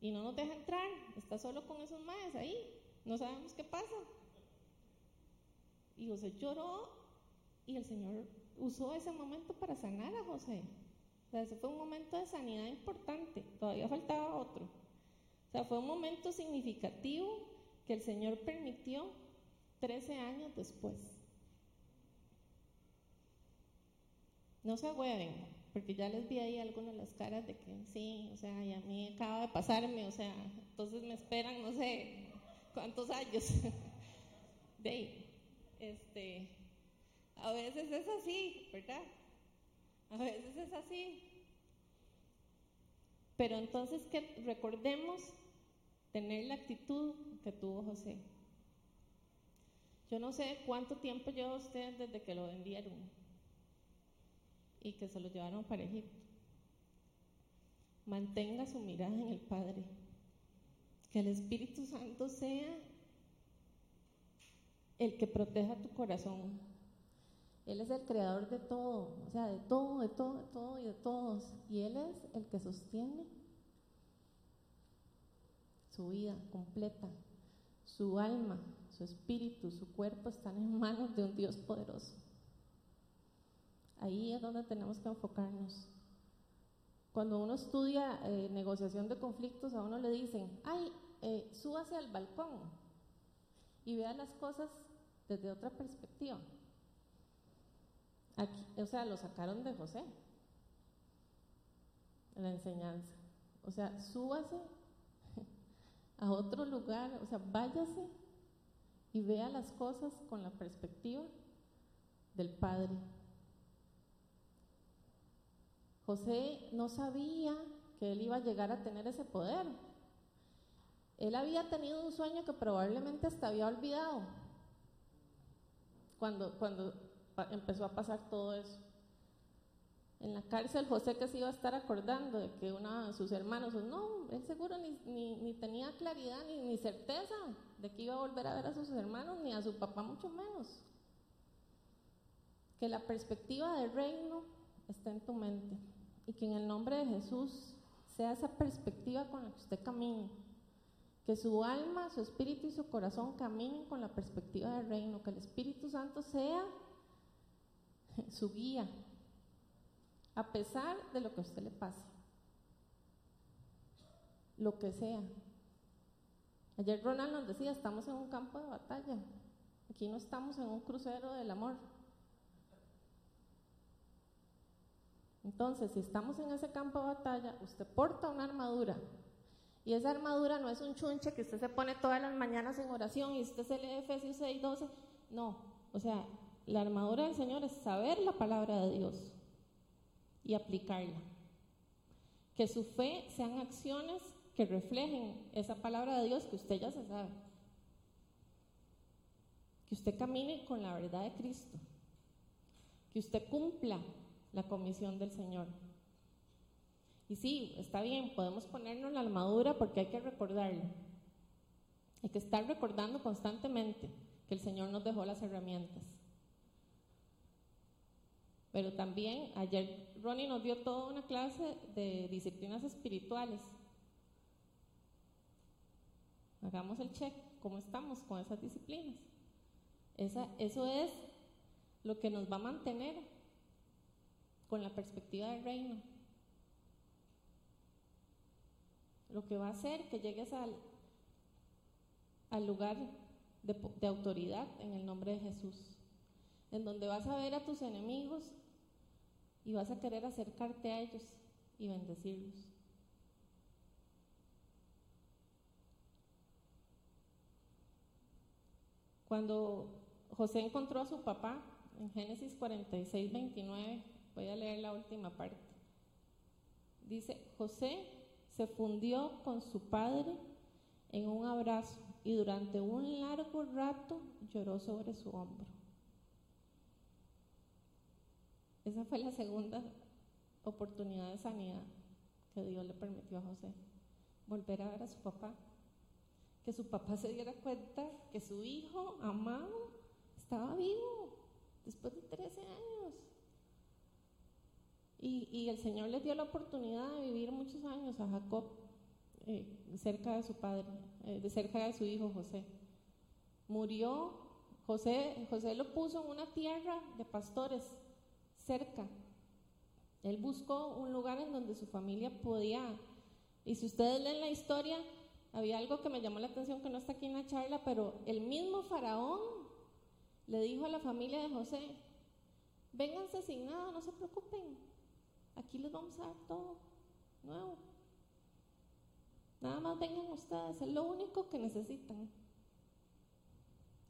y no nos deja entrar, está solo con esos maes ahí, no sabemos qué pasa. Y José lloró y el Señor usó ese momento para sanar a José. O sea, ese fue un momento de sanidad importante, todavía faltaba otro. O sea, fue un momento significativo que el Señor permitió 13 años después. No se hueven, porque ya les vi ahí algunas las caras de que sí, o sea, y a mí acaba de pasarme, o sea, entonces me esperan no sé cuántos años. [LAUGHS] de este, a veces es así, ¿verdad? A veces es así. Pero entonces que recordemos tener la actitud que tuvo José. Yo no sé cuánto tiempo lleva usted desde que lo vendieron y que se lo llevaron para Egipto. Mantenga su mirada en el Padre. Que el Espíritu Santo sea el que proteja tu corazón. Él es el creador de todo, o sea, de todo, de todo, de todo y de todos. Y Él es el que sostiene su vida completa, su alma, su espíritu, su cuerpo están en manos de un Dios poderoso. Ahí es donde tenemos que enfocarnos. Cuando uno estudia eh, negociación de conflictos, a uno le dicen, ay, eh, súbase al balcón y vea las cosas desde otra perspectiva. Aquí, o sea, lo sacaron de José, la enseñanza. O sea, súbase [LAUGHS] a otro lugar, o sea, váyase y vea las cosas con la perspectiva del Padre. José no sabía que él iba a llegar a tener ese poder. él había tenido un sueño que probablemente hasta había olvidado cuando, cuando empezó a pasar todo eso. En la cárcel José que se iba a estar acordando de que uno de sus hermanos, no, él seguro ni, ni, tenía claridad ni, ni, certeza de que iba a volver a ver a sus hermanos, ni a su papá mucho menos. Que la perspectiva del reino está en tu mente y que en el nombre de Jesús sea esa perspectiva con la que usted camine. Que su alma, su espíritu y su corazón caminen con la perspectiva del reino. Que el Espíritu Santo sea [LAUGHS] su guía, a pesar de lo que a usted le pase. Lo que sea. Ayer Ronald nos decía, estamos en un campo de batalla. Aquí no estamos en un crucero del amor. Entonces, si estamos en ese campo de batalla, usted porta una armadura. Y esa armadura no es un chunche que usted se pone todas las mañanas en oración y usted se lee Efesios 6, 12. No, o sea, la armadura del Señor es saber la palabra de Dios y aplicarla. Que su fe sean acciones que reflejen esa palabra de Dios que usted ya se sabe. Que usted camine con la verdad de Cristo. Que usted cumpla la comisión del Señor. Y sí, está bien, podemos ponernos la armadura porque hay que recordarlo. Hay que estar recordando constantemente que el Señor nos dejó las herramientas. Pero también ayer Ronnie nos dio toda una clase de disciplinas espirituales. Hagamos el check, ¿cómo estamos con esas disciplinas? Esa, eso es lo que nos va a mantener con la perspectiva del reino. Lo que va a hacer que llegues al, lugar de, de autoridad en el nombre de Jesús, en donde vas a ver a tus enemigos y vas a querer acercarte a ellos y bendecirlos. Cuando José encontró a su papá en Génesis 46, 29, Voy a leer la última parte. Dice, José se fundió con su padre en un abrazo y durante un largo rato lloró sobre su hombro. Esa fue la segunda oportunidad de sanidad que Dios le permitió a José. Volver a ver a su papá. Que su papá se diera cuenta que su hijo amado estaba vivo después de 13 años. Y, el Señor les dio la oportunidad de vivir muchos años a Jacob eh, cerca de su padre, eh, de cerca de su hijo José. Murió, José, José lo puso en una tierra de pastores cerca. Él buscó un lugar en donde su familia podía. Y si ustedes leen la historia, había algo que me llamó la atención que no está aquí en la charla, pero el mismo faraón le dijo a la familia de José, vénganse sin nada, no se preocupen, Aquí les vamos a dar todo nuevo. Nada más vengan ustedes, es lo único que necesitan.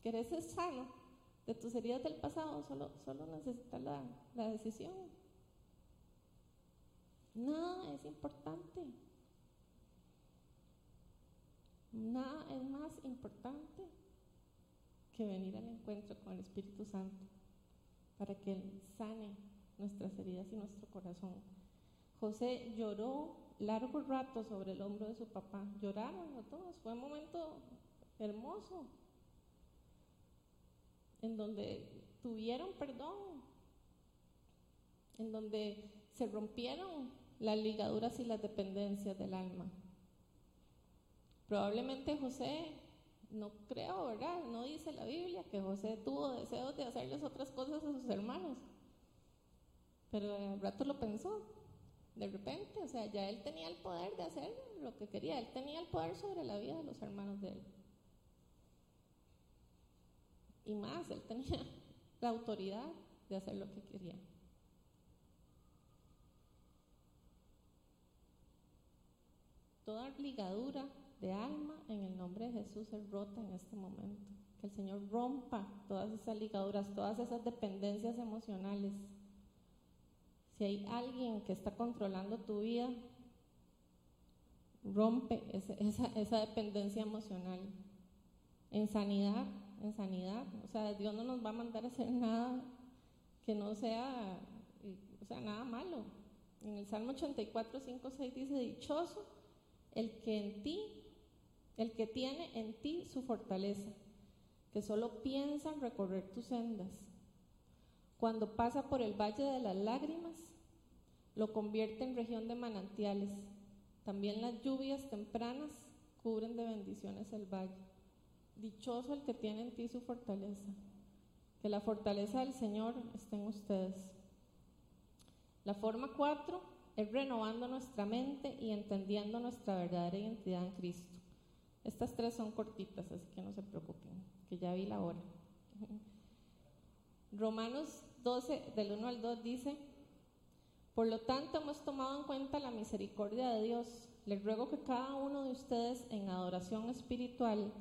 ¿Querés ser sano de tus heridas del pasado? Solo, solo necesitas la, la decisión. Nada es importante. Nada es más importante que venir al encuentro con el Espíritu Santo para que Él sane nuestras heridas y nuestro corazón. José lloró largo rato sobre el hombro de su papá. Lloraron a todos. Fue un momento hermoso en donde tuvieron perdón, en donde se rompieron las ligaduras y las dependencias del alma. Probablemente José, no creo, ¿verdad? No dice la Biblia que José tuvo deseos de hacerles otras cosas a sus hermanos. Pero al rato lo pensó, de repente, o sea, ya él tenía el poder de hacer lo que quería, él tenía el poder sobre la vida de los hermanos de él. Y más, él tenía [LAUGHS] la autoridad de hacer lo que quería. Toda ligadura de alma en el nombre de Jesús es rota en este momento. Que el Señor rompa todas esas ligaduras, todas esas dependencias emocionales si hay alguien que está controlando tu vida, rompe esa, dependencia emocional. En sanidad, en sanidad, o sea, Dios no nos va a mandar a hacer nada que no sea, o sea, nada malo. En el Salmo 84, 5, 6 dice, dichoso el que en ti, el que tiene en ti su fortaleza, que solo piensa en recorrer tus sendas. Cuando pasa por el valle de las lágrimas, lo convierte en región de manantiales. También las lluvias tempranas cubren de bendiciones el valle. Dichoso el que tiene en ti su fortaleza. Que la fortaleza del Señor esté en ustedes. La forma cuatro es renovando nuestra mente y entendiendo nuestra verdadera identidad en Cristo. Estas tres son cortitas, así que no se preocupen, que ya vi la hora. [LAUGHS] Romanos 12, del 1 al 2 dice, por lo tanto hemos tomado en cuenta la misericordia de Dios. Les ruego que cada uno de ustedes en adoración espiritual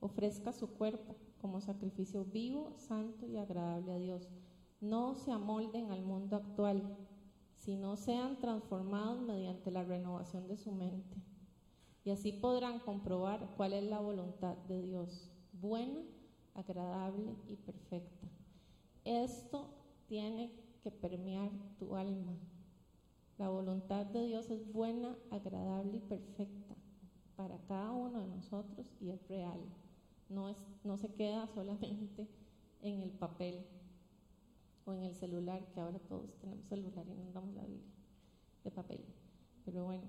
ofrezca su cuerpo como sacrificio vivo, santo y agradable a Dios. No se amolden al mundo actual, sino sean transformados mediante la renovación de su mente. Y así podrán comprobar cuál es la voluntad de Dios, buena, agradable y perfecta. Esto tiene que permear tu alma. La voluntad de Dios es buena, agradable y perfecta para cada uno de nosotros y es real no, es, no se queda [LAUGHS] solamente en el papel o en el celular, que ahora todos tenemos celular y no damos la Biblia de papel. Pero bueno,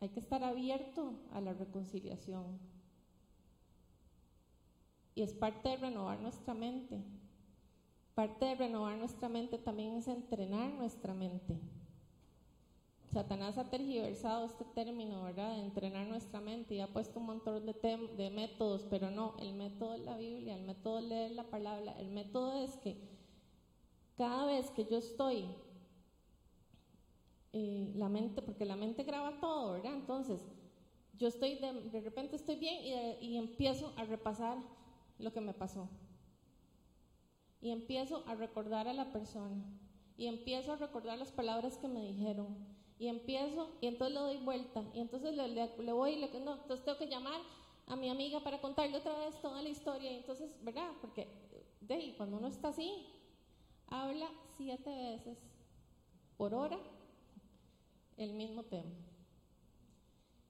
hay que estar abierto a la reconciliación. Y es parte de renovar nuestra mente. Parte de renovar nuestra mente también es entrenar nuestra mente. Satanás ha tergiversado este término, ¿verdad? De entrenar nuestra mente y ha puesto un montón de, de métodos, pero no, el método es la Biblia, el método es leer la palabra, el método es que cada vez que yo estoy, eh, la mente, porque la mente graba todo, ¿verdad? Entonces, yo estoy, de, repente estoy bien y, y empiezo a repasar lo que me pasó. Y empiezo a recordar a la persona. Y empiezo a recordar las palabras que me dijeron y empiezo y entonces le doy vuelta y entonces le, le, voy y le no, entonces tengo que llamar a mi amiga para contarle otra vez toda la historia y entonces, ¿verdad? Porque de ahí, cuando uno está así, habla siete veces por hora el mismo tema.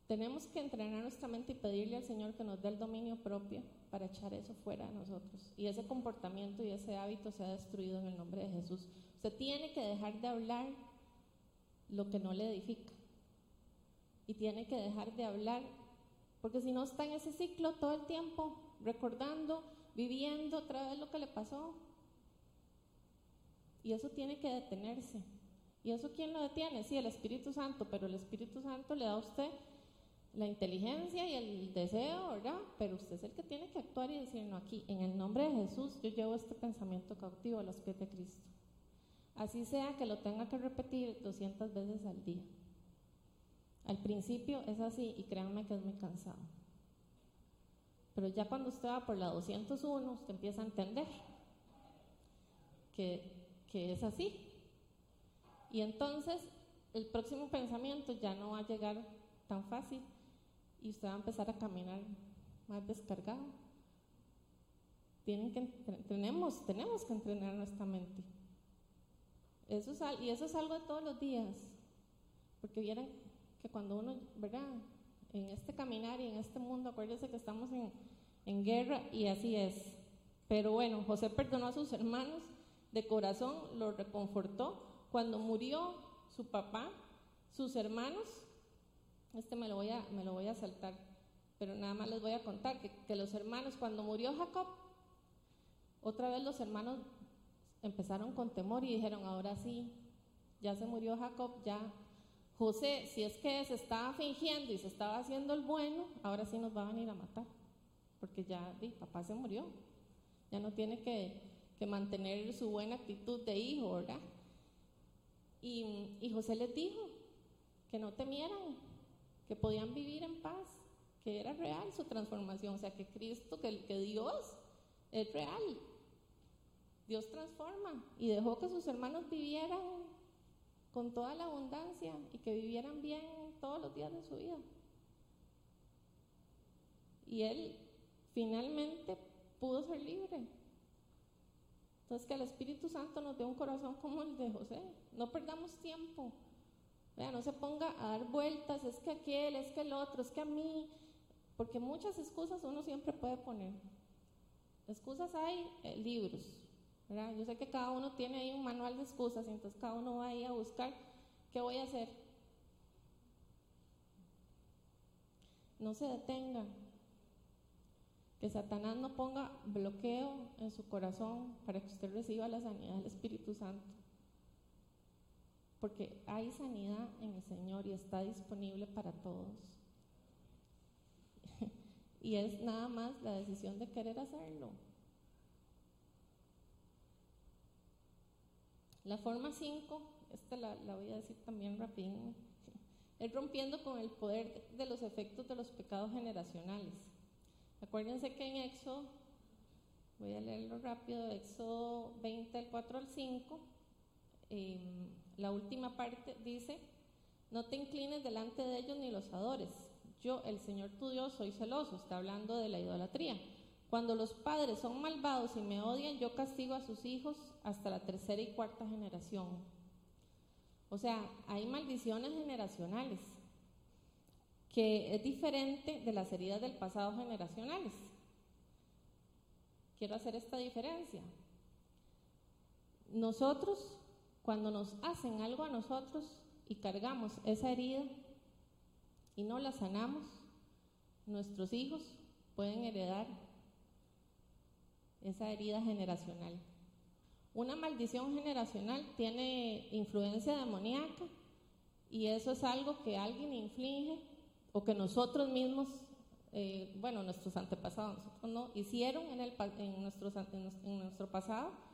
Tenemos que entrenar nuestra mente y pedirle al Señor que nos dé el dominio propio para echar eso fuera de nosotros. Y ese comportamiento y ese hábito se ha destruido en el nombre de Jesús. Usted tiene que dejar de hablar lo que no le edifica. Y tiene que dejar de hablar, porque si no está en ese ciclo todo el tiempo, recordando, viviendo otra vez lo que le pasó. Y eso tiene que detenerse. ¿Y eso quién lo detiene? Sí, el Espíritu Santo, pero el Espíritu Santo le da a usted la inteligencia y el deseo, ¿verdad? Pero usted es el que tiene que actuar y decir, no, aquí, en el nombre de Jesús, yo llevo este pensamiento cautivo a los pies de Cristo. Así sea que lo tenga que repetir 200 veces al día. Al principio es así y créanme que es muy cansado. Pero ya cuando usted va por la 201, usted empieza a entender que, que es así. Y entonces el próximo pensamiento ya no va a llegar tan fácil y usted va a empezar a caminar más descargado. Tienen que, tenemos, tenemos que entrenar nuestra mente. Eso es, y eso es algo de todos los días. Porque vieran que cuando uno, ¿verdad? En este caminar y en este mundo, acuérdense que estamos en, en guerra y así es. Pero bueno, José perdonó a sus hermanos de corazón, los reconfortó. Cuando murió su papá, sus hermanos, este me lo voy a, me lo voy a saltar, pero nada más les voy a contar que, que los hermanos, cuando murió Jacob, otra vez los hermanos empezaron con temor y dijeron, ahora sí, ya se murió Jacob, ya José, si es que se estaba fingiendo y se estaba haciendo el bueno, ahora sí nos va a venir a matar, porque ya di, papá se murió, ya no tiene que, que, mantener su buena actitud de hijo, ¿verdad? Y, y José les dijo que no temieran, que podían vivir en paz, que era real su transformación, o sea, que Cristo, que, Dios es real, Dios transforma y dejó que sus hermanos vivieran con toda la abundancia y que vivieran bien todos los días de su vida. y él finalmente pudo ser libre. Entonces, que el Espíritu Santo nos dé un corazón como el de José. No perdamos tiempo. No se ponga a dar vueltas, es que aquel, es que el otro, es que a mí, porque muchas excusas uno siempre puede poner. Excusas hay, eh, libros. Yo sé que cada uno tiene ahí un manual de excusas, y entonces cada uno va ahí a buscar qué voy a hacer. No se detenga. Que Satanás no ponga bloqueo en su corazón para que usted reciba la sanidad del Espíritu Santo. Porque hay sanidad en el Señor y está disponible para todos. [LAUGHS] y es nada más la decisión de querer hacerlo. La forma 5, esta la, voy a decir también rápido, [LAUGHS] es rompiendo con el poder de los efectos de los pecados generacionales. Acuérdense que en Éxodo, voy a leerlo rápido, Éxodo 20, del 4 al 5, em, la última parte dice, no te inclines delante de ellos ni los adores. Yo, el Señor tu Dios, soy celoso. Está hablando de la idolatría. Cuando los padres son malvados y me odian, yo castigo a sus hijos hasta la tercera y cuarta generación. O sea, hay maldiciones generacionales, que es diferente de las heridas del pasado generacionales. Quiero hacer esta diferencia. Nosotros, cuando nos hacen algo a nosotros y cargamos esa herida y no la sanamos, nuestros hijos pueden heredar esa herida generacional. Una maldición generacional tiene influencia demoníaca y eso es algo que alguien inflige o que nosotros mismos, eh, bueno, nuestros antepasados, nosotros no, hicieron en, el, en, nuestros, en nuestro pasado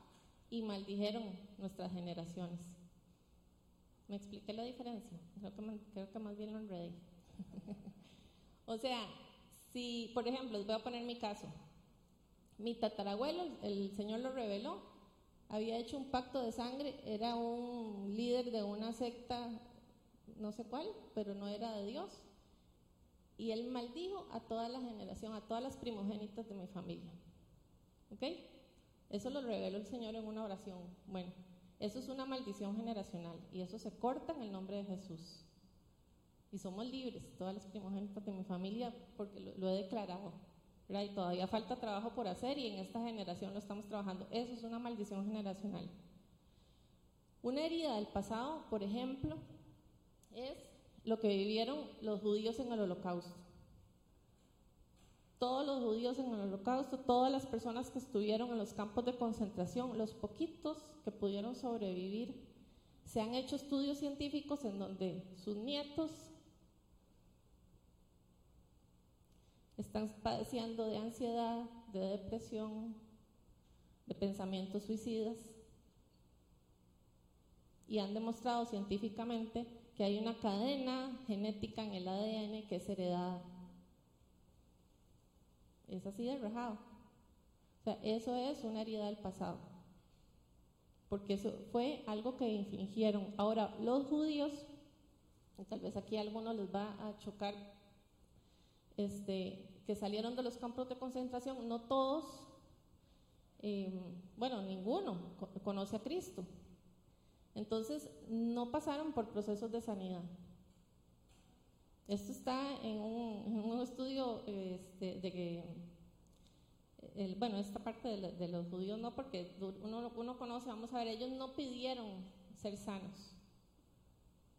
y maldijeron nuestras generaciones. ¿Me expliqué la diferencia? Creo que, creo que más bien lo enredé. [LAUGHS] o sea, si, por ejemplo, les voy a poner mi caso. Mi tatarabuelo, el Señor lo reveló, había hecho un pacto de sangre, era un líder de una secta, no sé cuál, pero no era de Dios. Y él maldijo a toda la generación, a todas las primogénitas de mi familia. ¿Ok? Eso lo reveló el Señor en una oración. Bueno, eso es una maldición generacional y eso se corta en el nombre de Jesús. Y somos libres, todas las primogénitas de mi familia, porque lo he declarado. Y todavía falta trabajo por hacer y en esta generación lo estamos trabajando. Eso es una maldición generacional. Una herida del pasado, por ejemplo, es lo que vivieron los judíos en el holocausto. Todos los judíos en el holocausto, todas las personas que estuvieron en los campos de concentración, los poquitos que pudieron sobrevivir, se han hecho estudios científicos en donde sus nietos están padeciendo de ansiedad, de depresión, de pensamientos suicidas y han demostrado científicamente que hay una cadena genética en el ADN que es heredada. Es así de rajado. O sea, eso es una herida del pasado. Porque eso fue algo que infligieron. Ahora, los judíos, tal vez aquí a algunos les va a chocar este, que salieron de los campos de concentración, no todos, eh, bueno, ninguno conoce a Cristo. Entonces, no pasaron por procesos de sanidad. Esto está en un, estudio este, de que, bueno, esta parte de, los judíos no, porque uno, uno conoce, vamos a ver, ellos no pidieron ser sanos,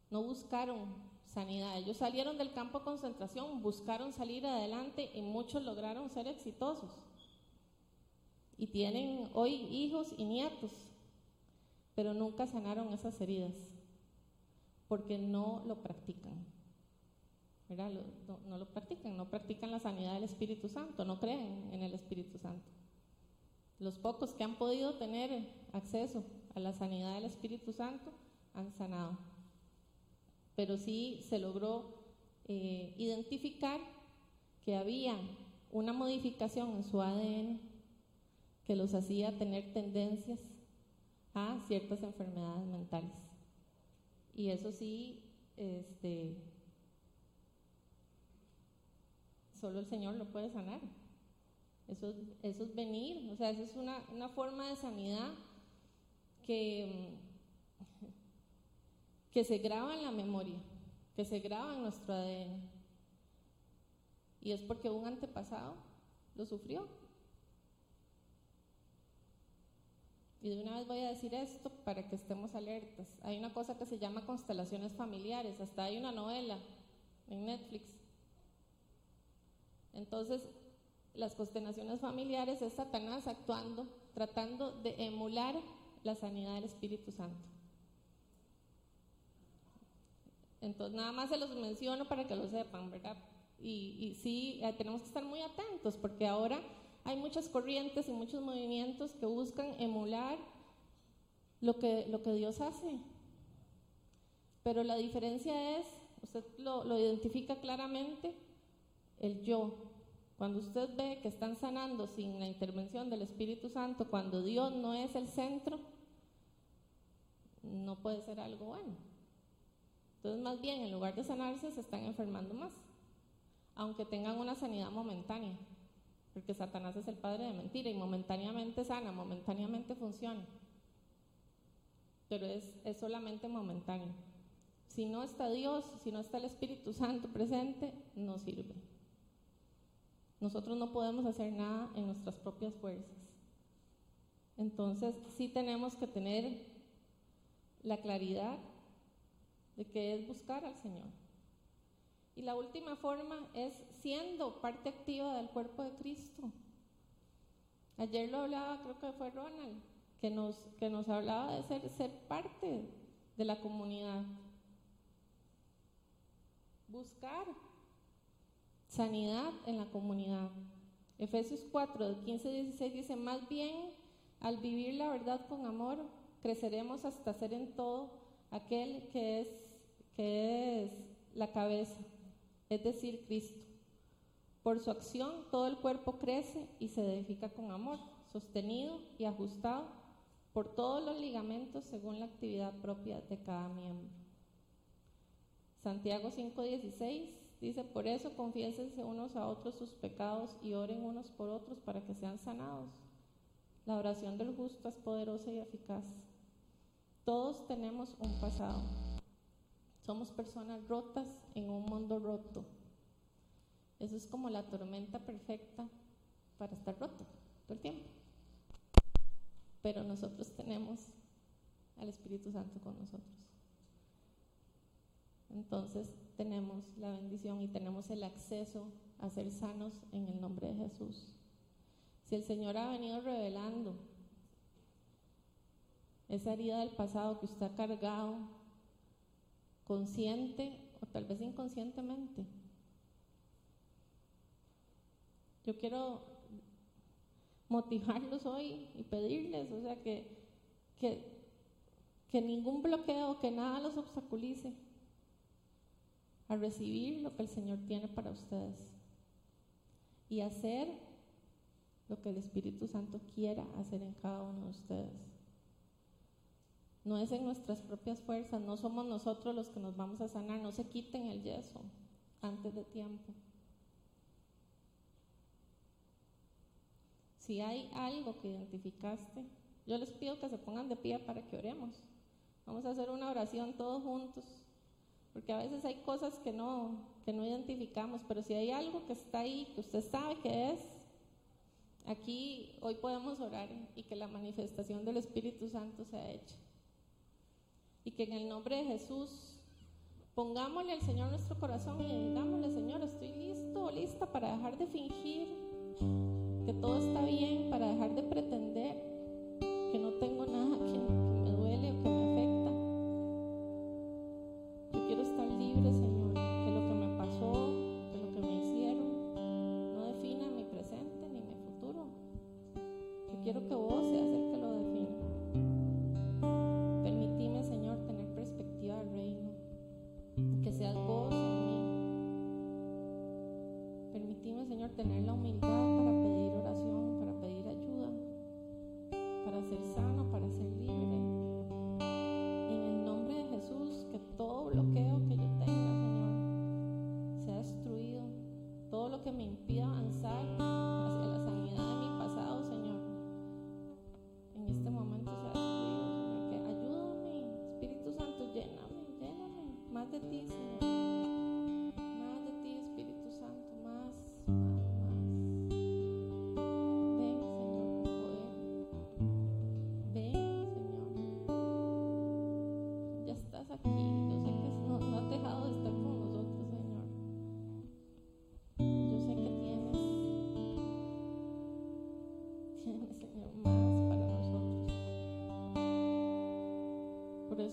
no buscaron sanidad. Ellos salieron del campo de concentración, buscaron salir adelante y muchos lograron ser exitosos. Y tienen hoy hijos y nietos, pero nunca sanaron esas heridas porque no lo practican. No, lo practican, no practican la sanidad del Espíritu Santo, no creen en el Espíritu Santo. Los pocos que han podido tener acceso a la sanidad del Espíritu Santo han sanado pero sí se logró eh, identificar que había una modificación en su ADN que los hacía tener tendencias a ciertas enfermedades mentales. Y eso sí, este, solo el Señor lo puede sanar. Eso, eso es venir, o sea, eso es una, una forma de sanidad que, que se graba en la memoria, que se graba en nuestro ADN. Y es porque un antepasado lo sufrió. Y de una vez voy a decir esto para que estemos alertas. Hay una cosa que se llama constelaciones familiares, hasta hay una novela en Netflix. Entonces, las constelaciones familiares es Satanás actuando, tratando de emular la sanidad del Espíritu Santo. Entonces, nada más se los menciono para que lo sepan, ¿verdad? Y, sí, eh, tenemos que estar muy atentos porque ahora hay muchas corrientes y muchos movimientos que buscan emular lo que, lo que Dios hace. Pero la diferencia es, usted lo, lo identifica claramente, el yo. Cuando usted ve que están sanando sin la intervención del Espíritu Santo, cuando Dios no es el centro, no puede ser algo bueno. Entonces, más bien, en lugar de sanarse, se están enfermando más, aunque tengan una sanidad momentánea, porque Satanás es el padre de mentira y momentáneamente sana, momentáneamente funciona, pero es, es solamente momentáneo. Si no está Dios, si no está el Espíritu Santo presente, no sirve. Nosotros no podemos hacer nada en nuestras propias fuerzas. Entonces, sí tenemos que tener la claridad de que es buscar al Señor. Y la última forma es siendo parte activa del cuerpo de Cristo. Ayer lo hablaba, creo que fue Ronald, que nos, que nos hablaba de ser, ser parte de la comunidad. Buscar sanidad en la comunidad. Efesios 4, 15 16 dice, más bien al vivir la verdad con amor, creceremos hasta ser en todo aquel que es, que es la cabeza, es decir, Cristo. Por su acción, todo el cuerpo crece y se edifica con amor, sostenido y ajustado por todos los ligamentos según la actividad propia de cada miembro. Santiago 5:16 dice, por eso confiésense unos a otros sus pecados y oren unos por otros para que sean sanados. La oración del justo es poderosa y eficaz. Todos tenemos un pasado. Somos personas rotas en un mundo roto. Eso es como la tormenta perfecta para estar roto todo el tiempo. Pero nosotros tenemos al Espíritu Santo con nosotros. Entonces tenemos la bendición y tenemos el acceso a ser sanos en el nombre de Jesús. Si el Señor ha venido revelando esa herida del pasado que usted ha cargado, consciente o tal vez inconscientemente, yo quiero motivarlos hoy y pedirles, o sea, que, que, que ningún bloqueo, que nada los obstaculice a recibir lo que el Señor tiene para ustedes y hacer lo que el Espíritu Santo quiera hacer en cada uno de ustedes. No es en nuestras propias fuerzas, no somos nosotros los que nos vamos a sanar, no se quiten el yeso antes de tiempo. Si hay algo que identificaste, yo les pido que se pongan de pie para que oremos. Vamos a hacer una oración todos juntos porque a veces hay cosas que no, que no identificamos, pero si hay algo que está ahí, que usted sabe que es, aquí hoy podemos orar y que la manifestación del Espíritu Santo sea hecha. Y que en el nombre de Jesús pongámosle al Señor nuestro corazón y digámosle, Señor, estoy listo lista para dejar de fingir que todo está bien, para dejar de pretender que no tengo nada que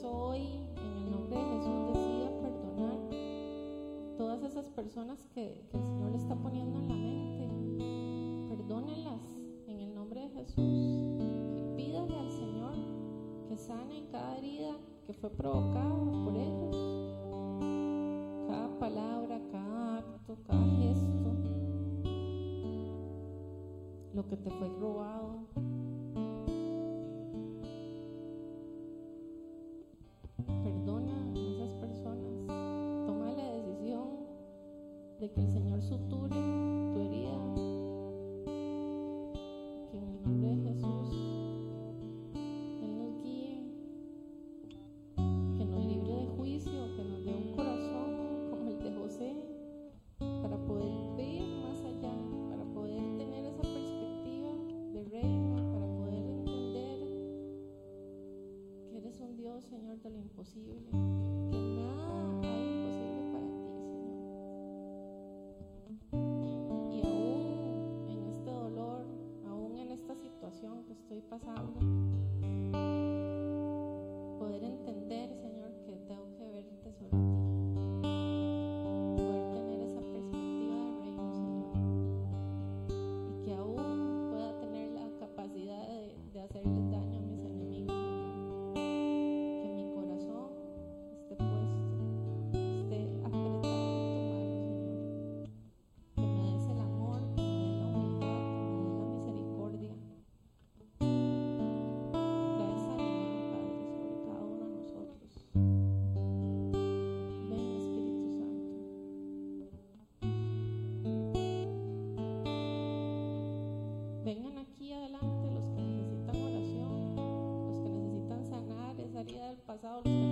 hoy, en el nombre de Jesús, decida perdonar todas esas personas que, el Señor le está poniendo en la mente. Perdónelas en el nombre de Jesús. Y pídale al Señor que sane cada herida que fue provocada por ellos. Cada palabra, cada acto, cada gesto. Lo que te fue robado. as aulas.